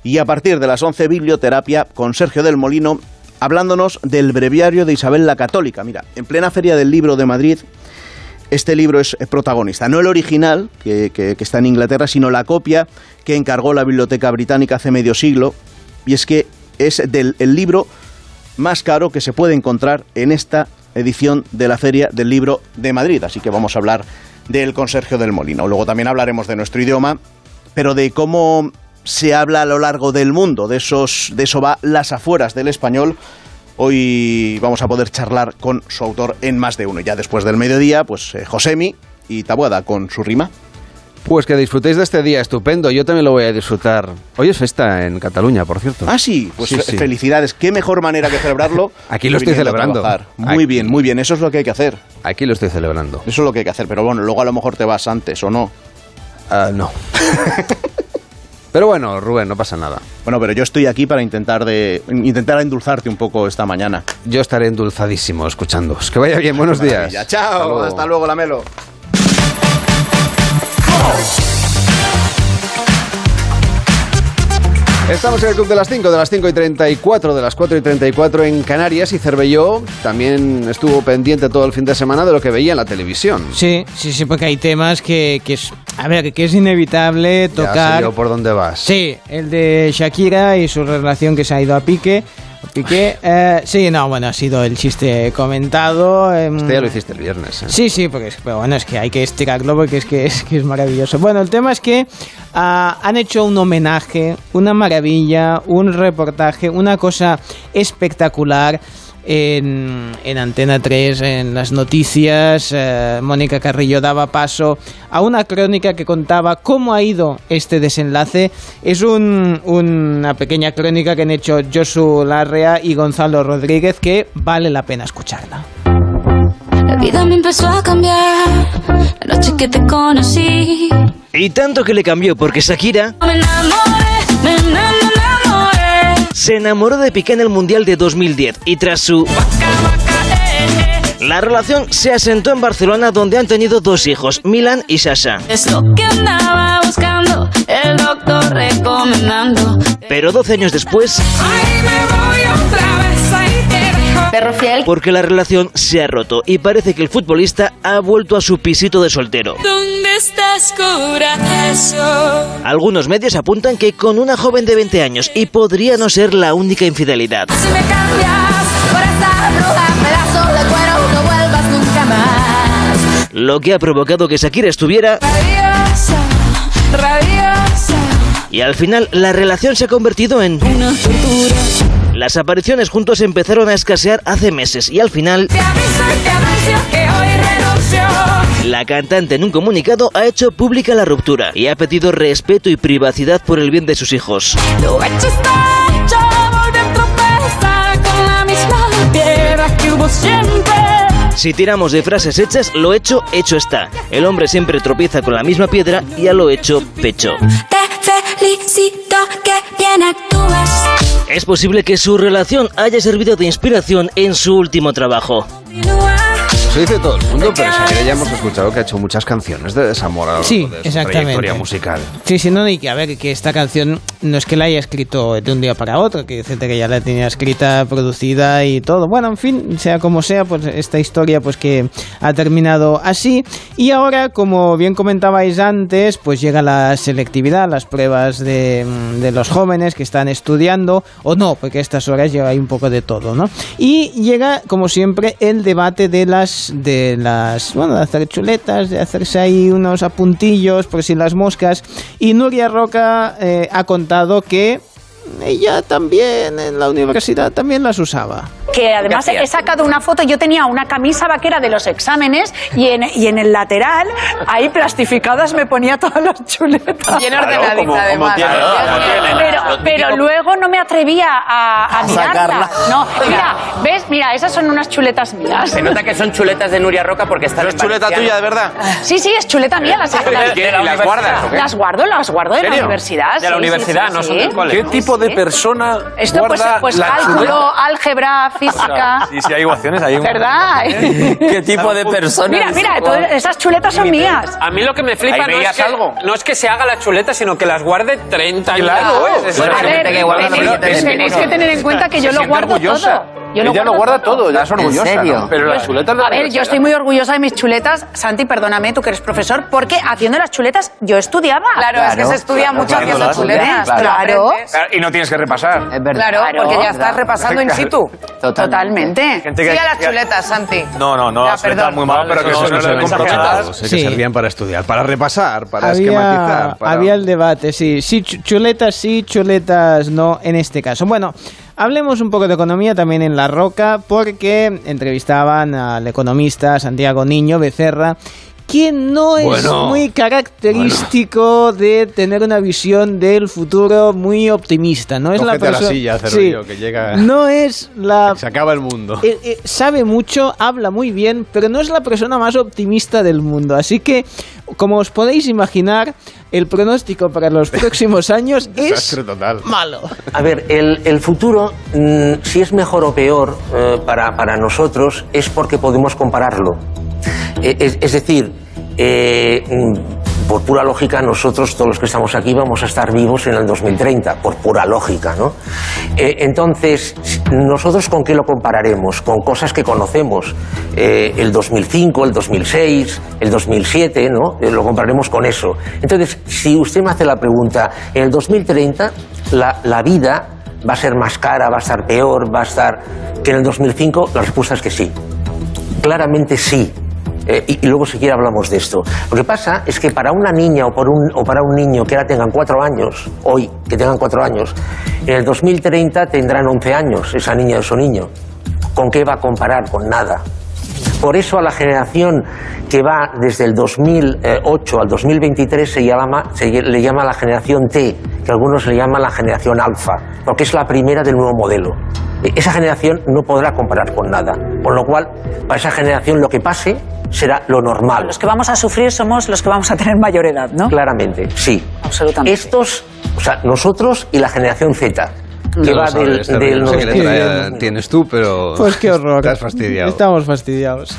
Y a partir de las 11, Biblioterapia con Sergio del Molino, hablándonos del breviario de Isabel la Católica. Mira, en plena Feria del Libro de Madrid, este libro es protagonista. No el original, que, está en Inglaterra, sino la copia que encargó la Biblioteca Británica hace medio siglo. Y es que es del el libro más caro que se puede encontrar en esta edición de la Feria del Libro de Madrid. Así que vamos a hablar del Consergio del Molino. Luego también hablaremos de nuestro idioma, pero de cómo se habla a lo largo del mundo. De, esos, de eso va las afueras del español. Hoy vamos a poder charlar con su autor en más de uno. Ya después del mediodía, pues eh, Josemi y Tabuada con su rima. Pues que disfrutéis de este día estupendo. Yo también lo voy a disfrutar. Hoy es festa en Cataluña, por cierto. Ah, sí. Pues Sí, fe- sí. felicidades. Qué mejor manera que celebrarlo. [laughs] Aquí lo estoy celebrando. Muy Aquí. bien, muy bien. Eso es lo que hay que hacer. Aquí lo estoy celebrando. Eso es lo que hay que hacer. Pero bueno, luego a lo mejor te vas antes o no. Ah, no. [laughs] Pero bueno, Rubén, no pasa nada. Bueno, pero yo estoy aquí para intentar de intentar endulzarte un poco esta mañana. Yo estaré endulzadísimo escuchándoos. Que vaya bien, buenos días. Chao, hasta luego, Lamelo. Estamos en el Club de las 5, de las 5 y 34, de las 4 y 34 en Canarias y Cervelló también estuvo pendiente todo el fin de semana de lo que veía en la televisión. Sí, sí, sí, porque hay temas que, que es, a ver, que es inevitable Ya tocar. sé yo por dónde vas. Sí, el de Shakira y su relación que se ha ido a pique. Piqué. Eh, sí, no, bueno, ha sido el chiste comentado. em, Este ya lo hiciste el viernes. ¿eh? Sí, sí, porque es, pero bueno, es que hay que estirarlo porque es que es, que es maravilloso. Bueno, el tema es que ah, han hecho un homenaje, una maravilla, un reportaje, una cosa espectacular en, en Antena 3, en las noticias, eh, Mónica Carrillo daba paso a una crónica que contaba cómo ha ido este desenlace. Es un- una pequeña crónica que han hecho Josu Larrea y Gonzalo Rodríguez que vale la pena escucharla. La vida me empezó a cambiar la noche que te conocí. Y tanto que le cambió porque Shakira Me enamoré. Se enamoró de Piqué en el Mundial de 2010 y tras su... La relación se asentó en Barcelona donde han tenido dos hijos, Milan y Sasha. Es lo que andaba buscando, el doctor recomendando. Pero 12 años después, Perro fiel. porque la relación se ha roto y parece que el futbolista ha vuelto a su pisito de soltero. ¿Dónde estás, corazón? Algunos medios apuntan que con una joven de 20 años y podría no ser la única infidelidad. Si me cambias por esa bruja, pedazo de cuero, no vuelvas nunca más. Lo que ha provocado que Shakira estuviera Rabiosa, rabiosa. y al final la relación se ha convertido en... Una tortura. Las apariciones juntos empezaron a escasear hace meses y al final Te aviso y te anuncio que hoy renuncio. la cantante en un comunicado ha hecho pública la ruptura y ha pedido respeto y privacidad por el bien de sus hijos. Si tiramos de frases hechas, lo hecho, hecho está. El hombre siempre tropieza con la misma piedra y a lo hecho, pecho. Te felicito que bien actúas. Es posible que su relación haya servido de inspiración en su último trabajo. Eso dice todo el mundo, pero Shakira ya hemos escuchado que ha hecho muchas canciones de desamor a lo largo Sí, de su trayectoria musical. Sí, sí, no, y que a ver, que esta canción no es que la haya escrito de un día para otro, que dice que ya la tenía escrita, producida y todo. Bueno, en fin, sea como sea, pues esta historia pues que ha terminado así. Y ahora, como bien comentabais antes, pues llega la selectividad, las pruebas de, de los jóvenes que están estudiando, o no, porque a estas horas llega ahí un poco de todo, ¿no? Y llega, como siempre, el debate de las, de las, bueno, de hacer chuletas, de hacerse ahí unos apuntillos por si las moscas. Y Nuria Roca eh, ha contado que ella también en la universidad también las usaba. que además he sacado una foto, yo tenía una camisa vaquera de los exámenes y en, y en el lateral, ahí plastificadas me ponía todas las chuletas. Bien ordenadita, Claro, además. tiene. Pero, pero luego no me atrevía a, a A mirarla. sacarla. No, mira, ¿ves? Mira, esas son unas chuletas mías. Se nota que son chuletas de Nuria Roca porque están. ¿Es chuleta tuya de verdad? Sí, sí, es chuleta mía. Las, [laughs] ¿Y las-? ¿Y las guardas o qué? Las guardo, las guardo de la universidad. De la sí, universidad, sí, no son sí. del cole. ¿Qué tipo de persona Esto pues, guarda pues la cálculo, chuleta? álgebra, física. Sí, sí, hay ecuaciones, hay un... ¿Verdad? ¿Qué tipo de persona? Mira, mira, todas esas chuletas son mías. A mí lo que me flipa no es, que, algo. no es que se haga la chuleta, sino que las guarde 30 años Claro, después. Bueno, A ver, tenéis, que tener en cuenta que yo lo guardo orgullosa. todo. Yo Ella lo guarda todo, ya es orgullosa. serio? ¿no? Pero las chuletas de la A ver, yo estoy muy orgullosa de mis chuletas. Santi, perdóname, tú que eres profesor, porque haciendo las chuletas yo estudiaba. Claro, es que se estudia mucho haciendo chuletas. Claro. Claro, Y no tienes que repasar. Es Claro, porque ya estás repasando in situ. Totalmente. Gente que- Sí a las chuletas, Santi. No, no, no, las chuletas perdón. muy mal, pero que Eso no se eh, que servían para estudiar, para repasar, para había, esquematizar. Para... había el debate, sí. Sí, chu- chuletas sí, chuletas no en este caso. Bueno, hablemos un poco de economía también en La Roca, porque entrevistaban al economista Santiago Niño Becerra, quien no es Bueno. muy característico de tener una visión del futuro muy optimista. No es la Cógete a la persona. silla, Sí. Que llega... No es la [laughs] Se acaba el mundo. eh, eh, sabe mucho, habla muy bien, pero no es la persona más optimista del mundo. Así que, como os podéis imaginar, el pronóstico para los [laughs] próximos años es total. malo. A ver, el, el futuro, mm, si es mejor o peor eh, para, para nosotros, es porque podemos compararlo. Eh, es, es decir, eh, mm, por pura lógica, nosotros, todos los que estamos aquí, vamos a estar vivos en el 2030, por pura lógica, ¿no? Eh, entonces, ¿nosotros con qué lo compararemos? Con cosas que conocemos. Eh, el 2005, el 2006, el 2007, ¿no? Eh, lo compararemos con eso. Entonces, si usted me hace la pregunta, en el 2030, la, la vida va a ser más cara, va a estar peor, va a estar que en el 2005, la respuesta es que sí. Claramente sí. Eh, y, y luego si quiere hablamos de esto. Lo que pasa es que para una niña o, o para un niño que ahora tengan cuatro años, hoy que tengan cuatro años, en el 2030 tendrán 11 años esa niña o ese niño. ¿Con qué va a comparar? Con nada. Por eso a la generación que va desde el 2008 al 2023 se, llama, se le llama la generación T, que algunos le llaman la generación alfa, porque es la primera del nuevo modelo. Esa generación no podrá comparar con nada, con lo cual para esa generación lo que pase será lo normal. Los que vamos a sufrir somos los que vamos a tener mayor edad, ¿no? Claramente, sí. Absolutamente. Estos, o sea, nosotros y la generación Z, que va sabes, del, del No sé qué 90. letra tienes tú, pero... Pues qué horror. Estás fastidiado. Estamos fastidiados.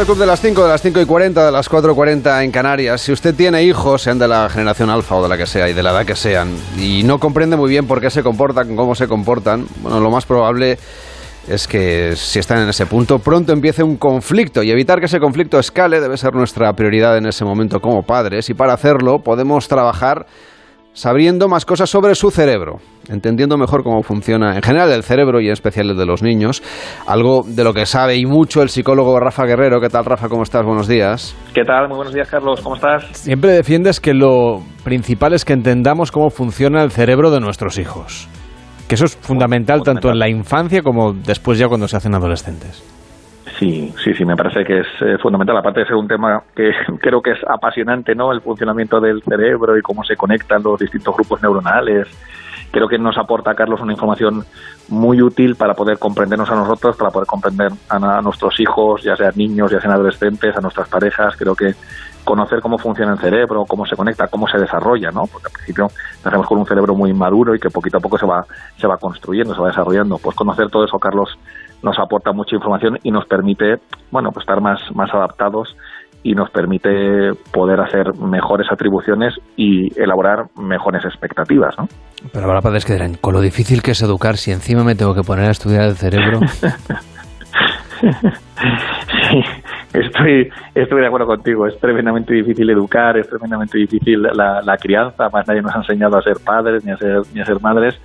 El club de las 5, de las 5 y 40, de las 4 y 40 en Canarias. Si usted tiene hijos, sean de la generación alfa o de la que sea y de la edad que sean, y no comprende muy bien por qué se comportan, cómo se comportan, bueno, lo más probable es que si están en ese punto, pronto empiece un conflicto y evitar que ese conflicto escale debe ser nuestra prioridad en ese momento como padres y para hacerlo podemos trabajar sabiendo más cosas sobre su cerebro, entendiendo mejor cómo funciona en general el cerebro y en especial el de los niños, algo de lo que sabe y mucho el psicólogo Rafa Guerrero. ¿Qué tal Rafa? ¿Cómo estás? Buenos días. ¿Qué tal? Muy buenos días, Carlos. ¿Cómo estás? Siempre defiendes que lo principal es que entendamos cómo funciona el cerebro de nuestros hijos. Que eso es fundamental tanto en la infancia como después ya cuando se hacen adolescentes. Sí, sí, sí, me parece que es eh, fundamental. Aparte de ser un tema que [laughs] creo que es apasionante, ¿no? El funcionamiento del cerebro y cómo se conectan los distintos grupos neuronales. Creo que nos aporta, Carlos, una información muy útil para poder comprendernos a nosotros, para poder comprender a, nuestros hijos, ya sean niños, ya sean adolescentes, a nuestras parejas. Creo que conocer cómo funciona el cerebro, cómo se conecta, cómo se desarrolla, ¿no? Porque al principio nacemos con un cerebro muy maduro y que poquito a poco se va, se va construyendo, se va desarrollando. Pues conocer todo eso, Carlos, nos aporta mucha información y nos permite, bueno, pues estar más, más adaptados y nos permite poder hacer mejores atribuciones y elaborar mejores expectativas, ¿no? Pero habrá padres que dirán, con lo difícil que es educar, si encima me tengo que poner a estudiar el cerebro. [laughs] Sí, estoy, estoy de acuerdo contigo. Es tremendamente difícil educar, es tremendamente difícil la, la crianza. Más nadie nos ha enseñado a ser padres ni a ser, ni a ser madres.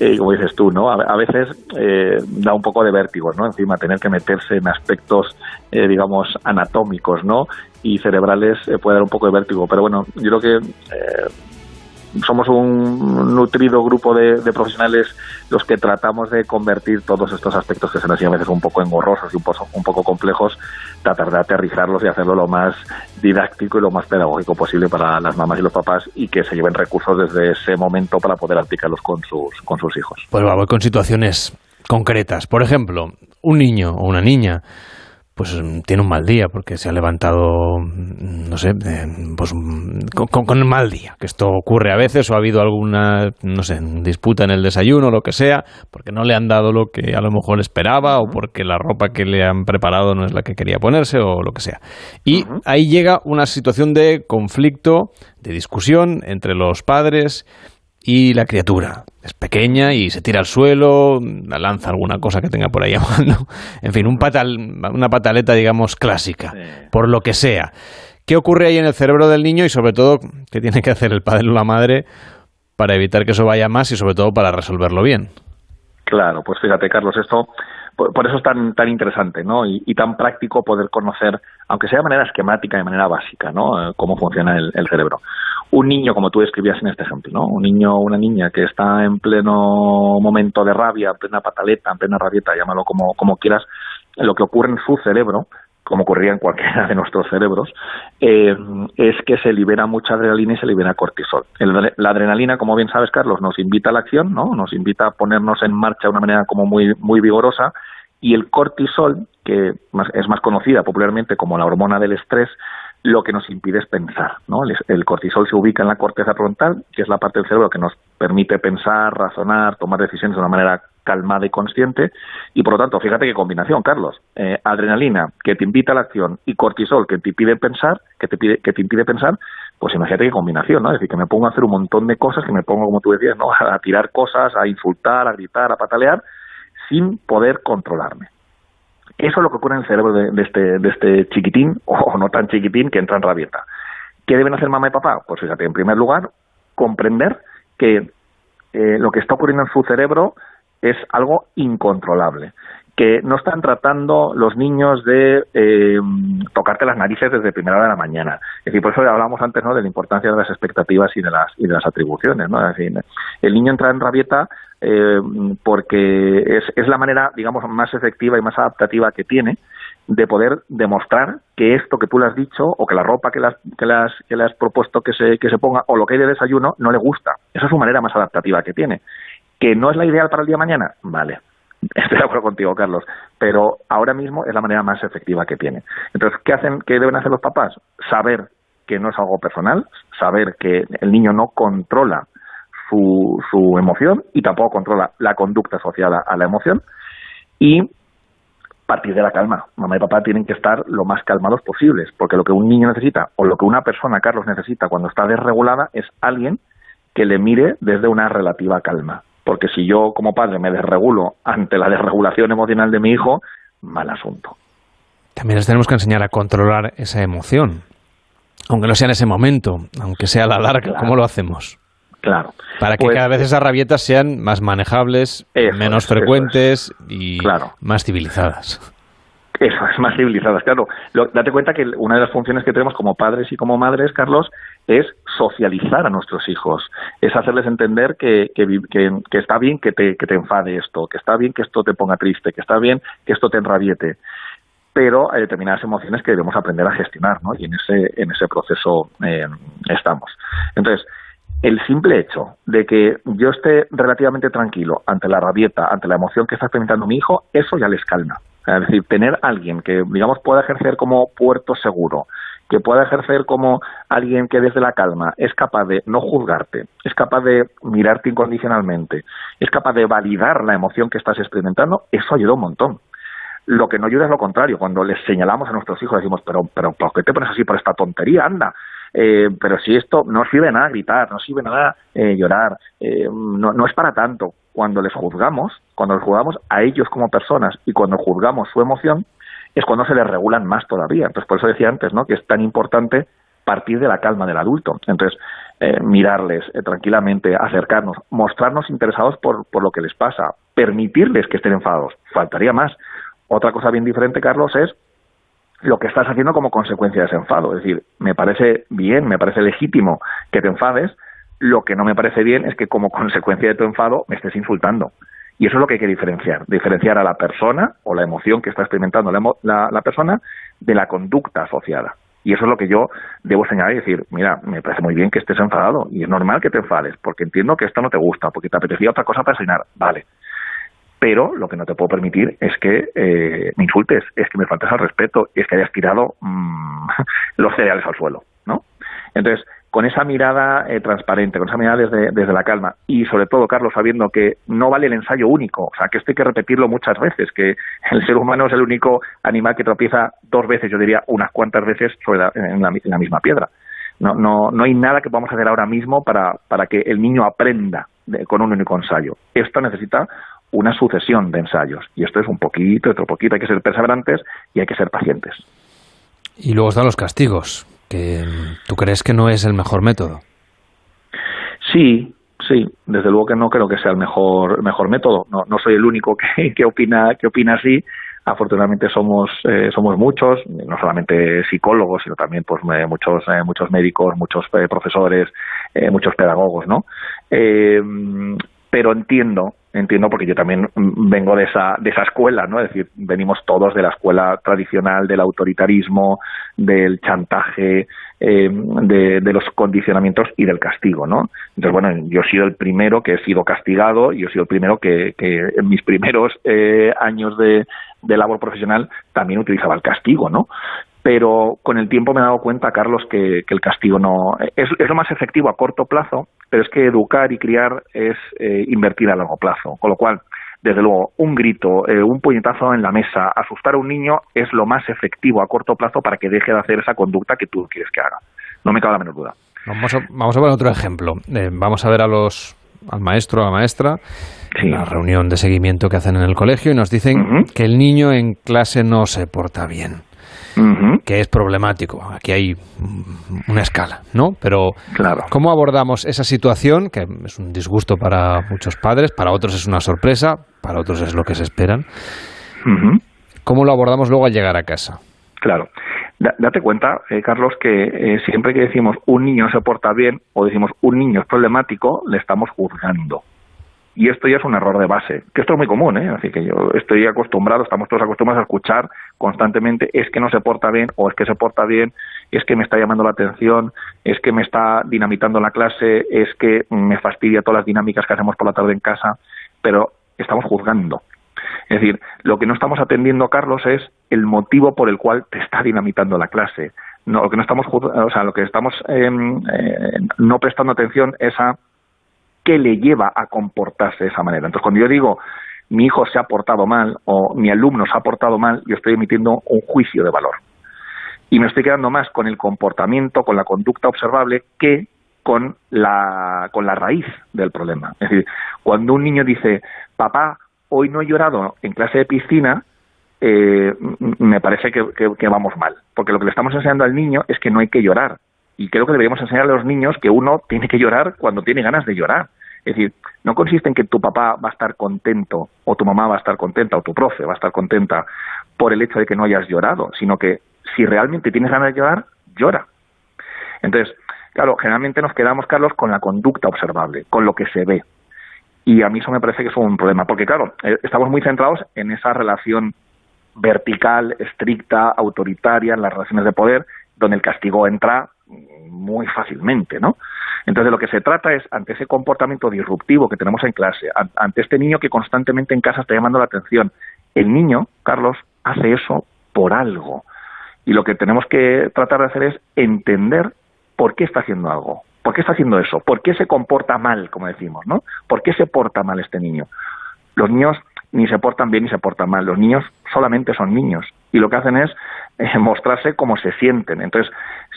Eh, como dices tú, ¿no? A, veces eh, da un poco de vértigo, ¿no? Encima tener que meterse en aspectos, eh, digamos, anatómicos, ¿no? Y cerebrales eh, puede dar un poco de vértigo. Pero bueno, yo creo que eh, somos un nutrido grupo de, de profesionales los que tratamos de convertir todos estos aspectos que se nos hacen a veces un poco engorrosos y un, poco- un poco complejos, tratar de aterrizarlos y hacerlo lo más didáctico y lo más pedagógico posible para las mamás y los papás y que se lleven recursos desde ese momento para poder aplicarlos con sus, con sus hijos. Pues vamos con situaciones concretas. Por ejemplo, un niño o una niña pues mm, tiene un mal día porque se ha levantado, mm, no sé, eh, pues mm, con, con- un mal día, que esto ocurre a veces o ha habido alguna, no sé, disputa en el desayuno o lo que sea, porque no le han dado lo que a lo mejor esperaba o porque la ropa que le han preparado no es la que quería ponerse o lo que sea. Y ahí llega una situación de conflicto, de discusión entre los padres y la criatura es pequeña y se tira al suelo, lanza alguna cosa que tenga por ahí [laughs] a mano. En fin, un patal, una pataleta, digamos, clásica, por lo que sea. ¿Qué ocurre ahí en el cerebro del niño y sobre todo qué tiene que hacer el padre o la madre para evitar que eso vaya más y sobre todo para resolverlo bien? Claro, pues fíjate, Carlos, esto por, por eso es tan tan interesante, ¿no? Y, y tan práctico poder conocer, aunque sea de manera esquemática, de manera básica, ¿no? Eh, cómo funciona el, el cerebro. Un niño, como tú describías en este ejemplo, ¿no? Un niño o una niña que está en pleno momento de rabia, en plena pataleta, en plena rabieta, llámalo como, como quieras, lo que ocurre en su cerebro como ocurría en cualquiera de nuestros cerebros, eh, es que se libera mucha adrenalina y se libera cortisol. La adrenalina, como bien sabes, Carlos, nos invita a la acción, ¿no? Nos invita a ponernos en marcha de una manera como muy, muy vigorosa y el cortisol, que es más conocida popularmente como la hormona del estrés, lo que nos impide es pensar, ¿no? El, cortisol se ubica en la corteza frontal, que es la parte del cerebro que nos permite pensar, razonar, tomar decisiones de una manera calmada y consciente, y por lo tanto, fíjate qué combinación, Carlos. Eh, adrenalina, que te invita a la acción, y cortisol, que te impide pensar, que te, pide, que te impide pensar, pues imagínate qué combinación, ¿no? Es decir, que me pongo a hacer un montón de cosas, que me pongo, como tú decías, ¿no? [laughs] A tirar cosas, a insultar, a gritar, a patalear, sin poder controlarme. Eso es lo que ocurre en el cerebro de, este, este chiquitín, o no tan chiquitín, que entra en rabieta. ¿Qué deben hacer mamá y papá? Pues fíjate, en primer lugar, comprender que eh, lo que está ocurriendo en su cerebro es algo incontrolable que no están tratando los niños de eh, tocarte las narices desde primera hora de la mañana. Es decir, por eso hablábamos antes ¿no? de la importancia de las expectativas y de las, y de las atribuciones. ¿no? Es decir, el niño entra en rabieta eh, porque es, es la manera, digamos, más efectiva y más adaptativa que tiene de poder demostrar que esto que tú le has dicho o que la ropa que le has, que le has, que le has propuesto que se, que se ponga o lo que hay de desayuno no le gusta. Esa es su manera más adaptativa que tiene. ¿Que no es la ideal para el día de mañana? Vale, Estoy de acuerdo contigo, Carlos, pero ahora mismo es la manera más efectiva que tiene. Entonces, ¿qué hacen, qué deben hacer los papás? Saber que no es algo personal, saber que el niño no controla su, su emoción y tampoco controla la conducta asociada a la emoción y partir de la calma. Mamá y papá tienen que estar lo más calmados posibles, porque lo que un niño necesita o lo que una persona, Carlos, necesita cuando está desregulada es alguien que le mire desde una relativa calma porque si yo como padre me desregulo ante la desregulación emocional de mi hijo, mal asunto. También les tenemos que enseñar a controlar esa emoción, aunque no sea en ese momento, aunque sea a la larga, ¿cómo lo hacemos? Claro. Para que Pues- cada vez esas rabietas sean más manejables, menos es, frecuentes y Claro. más civilizadas. Eso, es [laughs] más civilizadas, claro. Lo- date cuenta que una de las funciones que tenemos como padres y como madres, Carlos, es socializar a nuestros hijos, es hacerles entender que, que, que está bien que te, que te enfade esto, que está bien que esto te ponga triste, que está bien que esto te enrabiete, pero hay determinadas emociones que debemos aprender a gestionar, ¿no? Y en ese, en ese proceso eh, estamos. Entonces, el simple hecho de que yo esté relativamente tranquilo ante la rabieta, ante la emoción que está experimentando mi hijo, eso ya les calma. Es decir, tener alguien que, digamos, pueda ejercer como puerto seguro, que pueda ejercer como alguien que desde la calma es capaz de no juzgarte, es capaz de mirarte incondicionalmente, es capaz de validar la emoción que estás experimentando, eso ayuda un montón. Lo que no ayuda es lo contrario. Cuando les señalamos a nuestros hijos, decimos, pero, pero, ¿por qué te pones así por esta tontería? Anda. Eh, pero si esto no sirve nada gritar, no sirve nada eh, llorar, eh, no, no es para tanto. Cuando les juzgamos, cuando les juzgamos a ellos como personas y cuando juzgamos su emoción, es cuando se les regulan más todavía. Entonces, por eso decía antes, ¿no? Que es tan importante partir de la calma del adulto. Entonces, eh, mirarles eh, tranquilamente, acercarnos, mostrarnos interesados por, por lo que les pasa, permitirles que estén enfadados. Faltaría más. Otra cosa bien diferente, Carlos, es lo que estás haciendo como consecuencia de ese enfado. Es decir, me parece bien, me parece legítimo que te enfades, lo que no me parece bien es que como [laughs] consecuencia de tu enfado me estés insultando. Y eso es lo que hay que diferenciar, diferenciar a la persona o la emoción que está experimentando la, la- la persona de la conducta asociada. Y eso es lo que yo debo señalar y decir, mira, me parece muy bien que estés enfadado y es normal que te enfades, porque entiendo que esto no te gusta, porque te apetecía otra cosa para cenar, vale. Pero lo que no te puedo permitir es que eh, me insultes, es que me faltes al respeto, es que hayas tirado mm, [laughs] los cereales al suelo, ¿no? Entonces, con esa mirada eh, transparente, con esa mirada desde, la calma y sobre todo, Carlos, sabiendo que no vale el ensayo único, o sea, que esto hay que repetirlo muchas veces, que el ser humano es el único animal que tropieza dos veces, yo diría unas cuantas veces en, la, en la misma piedra. No, no, no hay nada que podamos hacer ahora mismo para, para que el niño aprenda con un único ensayo. Esto necesita una sucesión de ensayos y esto es un poquito, otro poquito, hay que ser perseverantes y hay que ser pacientes. Y luego están los castigos, que tú crees que no es el mejor método. Sí, sí, desde luego que no creo que sea el mejor, mejor método. No, no soy el único [laughs] que, opina, que opina así. Afortunadamente somos, eh, somos muchos, no solamente psicólogos, sino también pues eh, muchos, eh, muchos médicos, muchos eh, profesores, eh, muchos pedagogos, ¿no? Pero entiendo, entiendo porque yo también mm, vengo de esa, de esa escuela, ¿no? Es decir, venimos todos de la escuela tradicional del autoritarismo, del chantaje, eh, de, de los condicionamientos y del castigo, ¿no? Entonces, bueno, yo he sido el primero que he sido castigado, y yo he sido el primero que, que en mis primeros eh, años de, de labor profesional también utilizaba el castigo, ¿no? Pero con el tiempo me he dado cuenta, Carlos, que, que el castigo no es, es lo más efectivo a corto plazo, pero es que educar y criar es eh, invertir a largo plazo. Con lo cual, desde luego, un grito, eh, un puñetazo en la mesa, asustar a un niño es lo más efectivo a corto plazo para que deje de hacer esa conducta que tú quieres que haga. No me cabe la menor duda. Vamos a, vamos a ver otro ejemplo. Eh, vamos a ver a los al maestro o a la maestra en la reunión de seguimiento que hacen en el colegio y nos dicen que el niño en clase no se porta bien. Que es problemático. Aquí hay una escala, ¿no? Pero Claro. ¿cómo abordamos esa situación, que es un disgusto para muchos padres, para otros es una sorpresa, para otros es lo que se esperan? ¿Cómo lo abordamos luego al llegar a casa? Claro. Da- date cuenta, eh, Carlos, que eh, siempre que decimos un niño se porta bien o decimos un niño es problemático, le estamos juzgando. Y esto ya es un error de base, que esto es muy común, ¿eh? Así que yo estoy acostumbrado, estamos todos acostumbrados a escuchar constantemente es que no se porta bien o es que se porta bien, es que me está llamando la atención, es que me está dinamitando la clase, es que me fastidia todas las dinámicas que hacemos por la tarde en casa, pero estamos juzgando. Es decir, lo que no estamos atendiendo, Carlos, es el motivo por el cual te está dinamitando la clase. No, lo que no estamos, o sea, lo que estamos em, eh, no prestando atención es a qué le lleva a comportarse de esa manera. Entonces, cuando yo digo mi hijo se ha portado mal o mi alumno se ha portado mal, yo estoy emitiendo un juicio de valor. Y me estoy quedando más con el comportamiento, con la conducta observable, que con la, con la raíz del problema. Es decir, cuando un niño dice, papá, hoy no he llorado en clase de piscina, eh, me parece que, que- que vamos mal. Porque lo que le estamos enseñando al niño es que no hay que llorar. Y creo que deberíamos enseñar a los niños que uno tiene que llorar cuando tiene ganas de llorar. Es decir, no consiste en que tu papá va a estar contento, o tu mamá va a estar contenta, o tu profe va a estar contenta por el hecho de que no hayas llorado, sino que si realmente tienes ganas de llorar, llora. Entonces, claro, generalmente nos quedamos, Carlos, con la conducta observable, con lo que se ve. Y a mí eso me parece que es un problema, porque claro, eh, estamos muy centrados en esa relación vertical, estricta, autoritaria, en las relaciones de poder, donde el castigo entra muy fácilmente, ¿no? Entonces, lo que se trata es, ante ese comportamiento disruptivo que tenemos en clase, an- ante este niño que constantemente en casa está llamando la atención, el niño, Carlos, hace eso por algo. Y lo que tenemos que tratar de hacer es entender por qué está haciendo algo, por qué está haciendo eso, por qué se comporta mal, como decimos, ¿no? ¿Por qué se porta mal este niño? Los niños ni se portan bien ni se portan mal, los niños solamente son niños y lo que hacen es eh, mostrarse cómo se sienten. Entonces,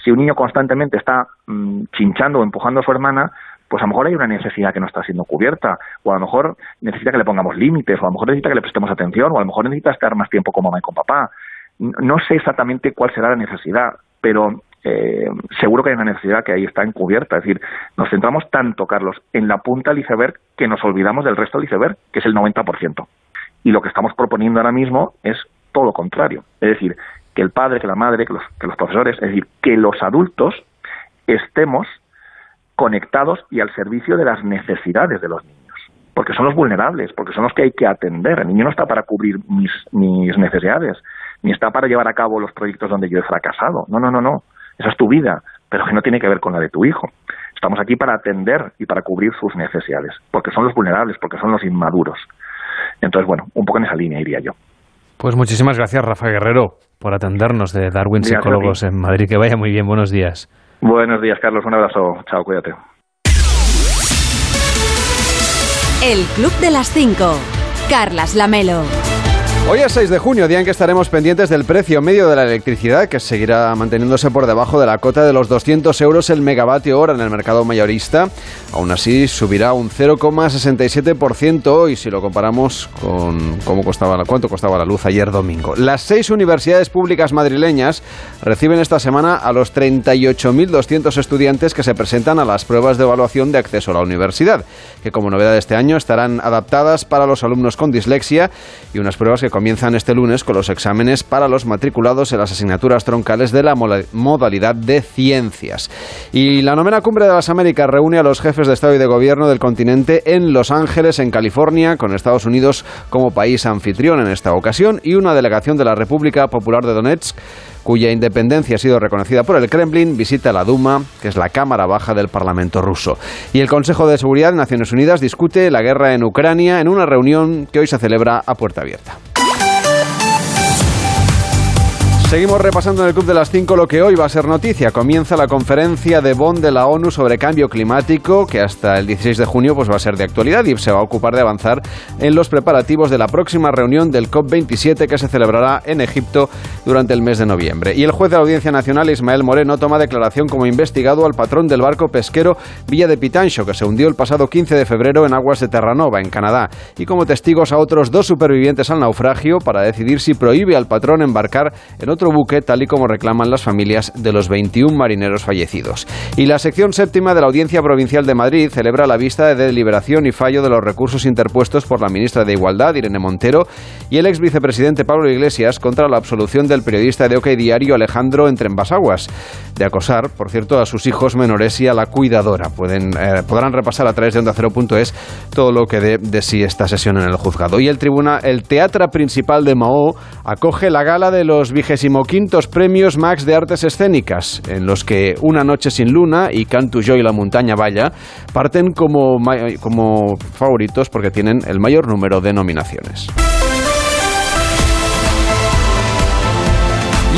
si un niño constantemente está mm, chinchando o empujando a su hermana, pues a lo mejor hay una necesidad que no está siendo cubierta, o a lo mejor necesita que le pongamos límites, o a lo mejor necesita que le prestemos atención, o a lo mejor necesita estar más tiempo con mamá y con papá. No sé exactamente cuál será la necesidad, pero eh, seguro que hay una necesidad que ahí está encubierta. Es decir, nos centramos tanto, Carlos, en la punta del iceberg que nos olvidamos del resto del iceberg, que es el 90%. Y lo que estamos proponiendo ahora mismo es todo lo contrario. Es decir, que el padre, que la madre, que los, que los profesores, es decir, que los adultos estemos conectados y al servicio de las necesidades de los niños. Porque son los vulnerables, porque son los que hay que atender. El niño no está para cubrir mis, mis necesidades, ni está para llevar a cabo los proyectos donde yo he fracasado. No, no, no, no. Esa es tu vida, pero que no tiene que ver con la de tu hijo. Estamos aquí para atender y para cubrir sus necesidades, porque son los vulnerables, porque son los inmaduros. Entonces, bueno, un poco en esa línea iría yo. Pues muchísimas gracias, Rafa Guerrero, por atendernos de Darwin Gracias. Psicólogos en Madrid. Que vaya muy bien, buenos días. Buenos días, Carlos. Un abrazo. Chao, cuídate. El Club de las 5. Carlas Lamelo. Hoy es 6 de junio, día en que estaremos pendientes del precio medio de la electricidad, que seguirá manteniéndose por debajo de la cota de los 200 euros el megavatio hora en el mercado mayorista. Aún así, subirá un 0,67% hoy si lo comparamos con cómo costaba cuánto costaba la luz ayer domingo. Las seis universidades públicas madrileñas reciben esta semana a los 38.200 estudiantes que se presentan a las pruebas de evaluación de acceso a la universidad, que como novedad de este año estarán adaptadas para los alumnos con dislexia y unas pruebas que comienzan este lunes con los exámenes para los matriculados en las asignaturas troncales de la modalidad de ciencias. Y la novena cumbre de las Américas reúne a los jefes de Estado y de Gobierno del continente en Los Ángeles, en California, con Estados Unidos como país anfitrión en esta ocasión y una delegación de la República Popular de Donetsk cuya independencia ha sido reconocida por el Kremlin, visita la Duma, que es la Cámara Baja del Parlamento ruso. Y el Consejo de Seguridad de Naciones Unidas discute la guerra en Ucrania en una reunión que hoy se celebra a puerta abierta. Seguimos repasando en el Club de las 5 lo que hoy va a ser noticia. Comienza la conferencia de Bonn de la ONU sobre cambio climático, que hasta el 16 de junio pues, va a ser de actualidad y se va a ocupar de avanzar en los preparativos de la próxima reunión del COP27 que se celebrará en Egipto durante el mes de noviembre. Y el juez de la Audiencia Nacional, Ismael Moreno, toma declaración como investigado al patrón del barco pesquero Villa de Pitancho, que se hundió el pasado 15 de febrero en aguas de Terranova, en Canadá, y como testigos a otros dos supervivientes al naufragio para decidir si prohíbe al patrón embarcar en otro buque, tal y como reclaman las familias de los 21 marineros fallecidos. Y la sección séptima de la Audiencia Provincial de Madrid celebra la vista de deliberación y fallo de los recursos interpuestos por la ministra de Igualdad, Irene Montero, y el ex vicepresidente Pablo Iglesias contra la absolución del periodista de OK Diario Alejandro Entrembasaguas de acosar, por cierto, a sus hijos menores y a la cuidadora. Pueden, eh, podrán repasar a través de ondacero.es todo lo que dé de sí esta sesión en el juzgado. Y el tribuna, el Teatro Principal de Mao acoge la gala de los 25 premios Max de Artes Escénicas, en los que Una Noche sin Luna y Cantu Yo y la Montaña Valla parten como, como favoritos porque tienen el mayor número de nominaciones.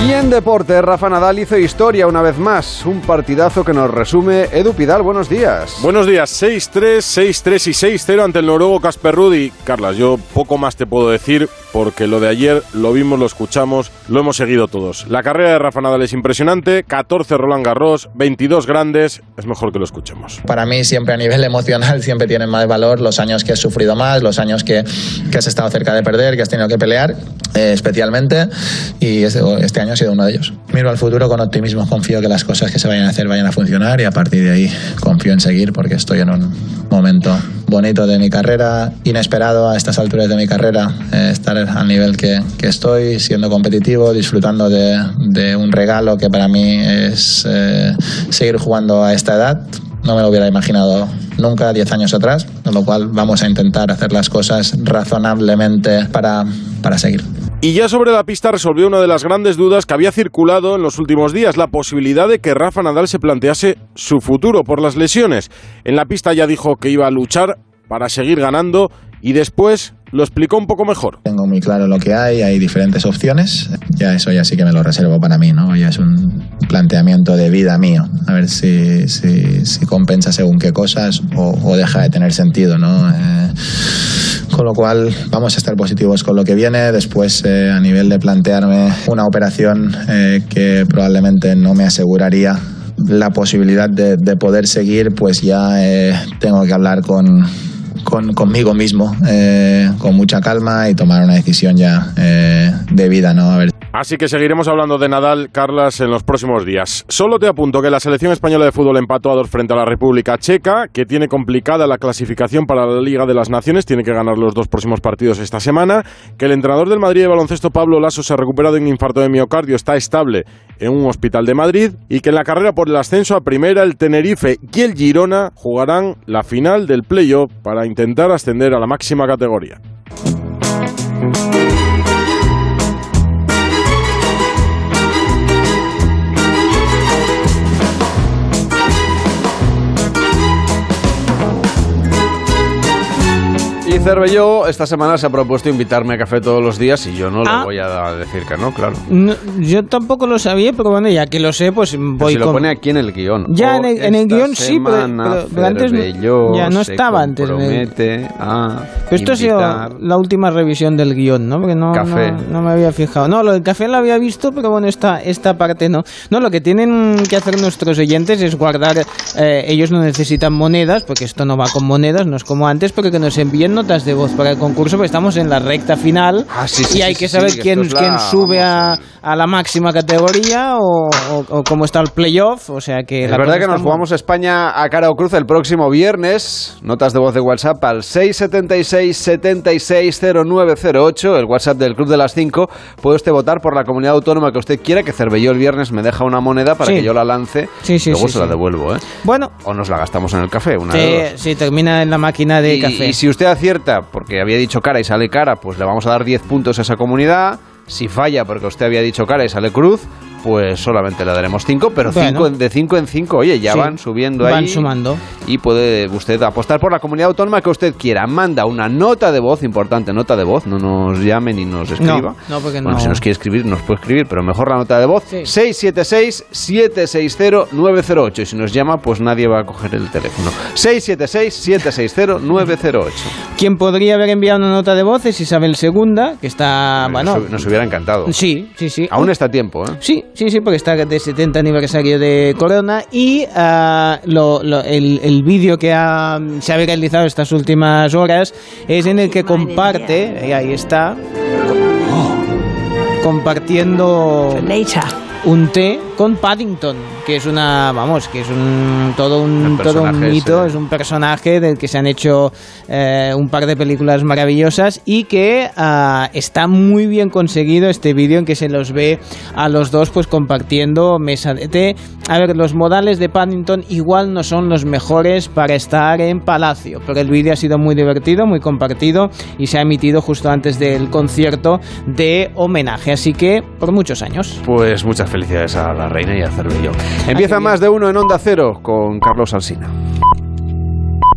Y en deporte, Rafa Nadal hizo historia una vez más. Un partidazo que nos resume Edu Pidal. Buenos días. Buenos días, 6-3, 6-3 y 6-0 ante el noruego Casper Ruud. Carlas, yo poco más te puedo decir porque lo de ayer lo vimos, lo escuchamos, lo hemos seguido todos. La carrera de Rafa Nadal es impresionante, 14 Roland Garros, 22 grandes, es mejor que lo escuchemos. Para mí siempre a nivel [laughs] emocional siempre tienen más valor los años que has sufrido más, los años que, que has estado cerca de perder, que has tenido que pelear, eh, especialmente, y este, este año ha sido uno de ellos. Miro al futuro con optimismo, confío que las cosas que se vayan a hacer vayan a funcionar y a partir de ahí confío en seguir porque estoy en un momento bonito de mi carrera, inesperado a estas alturas de mi carrera, eh, estar al nivel que, que estoy, siendo competitivo, disfrutando de, de un regalo que para mí es eh, seguir jugando a esta edad. No me lo hubiera imaginado nunca 10 años atrás, con lo cual vamos a intentar hacer las cosas razonablemente para, para seguir. Y ya sobre la pista resolvió una de las grandes dudas que había circulado en los últimos días, la posibilidad de que Rafa Nadal se plantease su futuro por las lesiones. En la pista ya dijo que iba a luchar para seguir ganando y después lo explicó un poco mejor. Tengo muy claro lo que hay, hay diferentes opciones. Ya eso ya sí que me lo reservo para mí, ¿no? Ya es un planteamiento de vida mío. A ver si, si, si compensa según qué cosas o, o deja de tener sentido, ¿no? Eh, con lo cual vamos a estar positivos con lo que viene. Después, eh, a nivel de plantearme una operación eh, que probablemente no me aseguraría la posibilidad de, de poder seguir, pues ya eh, tengo que hablar con, con- conmigo mismo, eh, con mucha calma y tomar una decisión ya eh, de vida, ¿no? A ver. Así que seguiremos hablando de Nadal, Carlas, en los próximos días. Solo te apunto que la selección española de fútbol empató a dos frente a la República Checa, que tiene complicada la clasificación para la Liga de las Naciones, tiene que ganar los dos próximos partidos esta semana, que el entrenador del Madrid de baloncesto Pablo Lasso se ha recuperado de un infarto de miocardio, está estable en un hospital de Madrid y que en la carrera por el ascenso a primera el Tenerife y el Girona jugarán la final del playoff para intentar ascender a la máxima categoría. Cervelló esta semana se ha propuesto invitarme a café todos los días y yo no Ah. le voy a decir que no, claro. No, yo tampoco lo sabía, pero bueno, ya que lo sé, pues voy si lo con... pone aquí en el guion. Ya en el, en el guion sí, pero, pero- antes ya no se estaba antes. compromete a Pero esto ha sido la última revisión del guion, ¿no? Porque no, Café. no, no me había fijado. No, lo del café lo había visto, pero bueno, esta, esta parte no. No, lo que tienen que hacer nuestros oyentes es guardar, eh, ellos no necesitan monedas, porque esto no va con monedas, no es como antes, pero que nos envíen notas de voz para el concurso, porque estamos en la recta final Ah, sí, sí, y hay sí, que saber quién, esto es la- quién sube a, a la máxima categoría o, o- o cómo está el playoff, o sea que... Es la verdad que nos muy- jugamos España a cara o cruz el próximo viernes. Notas de voz de WhatsApp al 676-760908, el WhatsApp del Club de las 5. Puede usted votar por la comunidad autónoma que usted quiera, que Cervelló el viernes me deja una moneda para que yo la lance. Sí, Luego se la devuelvo, ¿eh? Bueno, O nos la gastamos en el café, una de dos. sí, termina en la máquina de y, café. y si usted acierta, porque había dicho cara y sale cara, pues le vamos a dar 10 puntos a esa comunidad. Si falla porque usted había dicho cara y sale cruz, pues solamente le daremos 5, pero Bueno. cinco de 5 en 5, oye, ya Sí, van subiendo van ahí. sumando. Y puede usted apostar por la comunidad autónoma que usted quiera. Manda una nota de voz, importante nota de voz, no nos llame ni nos escriba. No, no, porque bueno, no. si nos quiere escribir, nos puede escribir, pero mejor la nota de voz. 676-760-908. Y si nos llama, pues nadie va a coger el teléfono. 676-760-908. Quien podría haber enviado una nota de voz es Isabel Segunda, que está, bueno... Nos, nos hubiera encantado. Sí, sí, sí. Aún está a tiempo, ¿eh? Sí, sí, sí, porque está de 70 aniversario de Corona y lo- lo- el, el vídeo que ha- se ha viralizado estas últimas horas es en el que comparte, y ahí está, compartiendo un té con Paddington, que es una, vamos, que es un todo un todo un mito, ese. es un personaje del que se han hecho eh, un par de películas maravillosas y que ah, está muy bien conseguido este vídeo en que se los ve a los dos pues compartiendo mesa de té. A ver, los modales de Paddington igual no son los mejores para estar en Palacio, pero el vídeo ha sido muy divertido, muy compartido y se ha emitido justo antes del concierto de homenaje, así que por muchos años. Pues muchas felicidades a la reina y a Cervello. Empieza más de uno en Onda Cero con Carlos Alsina.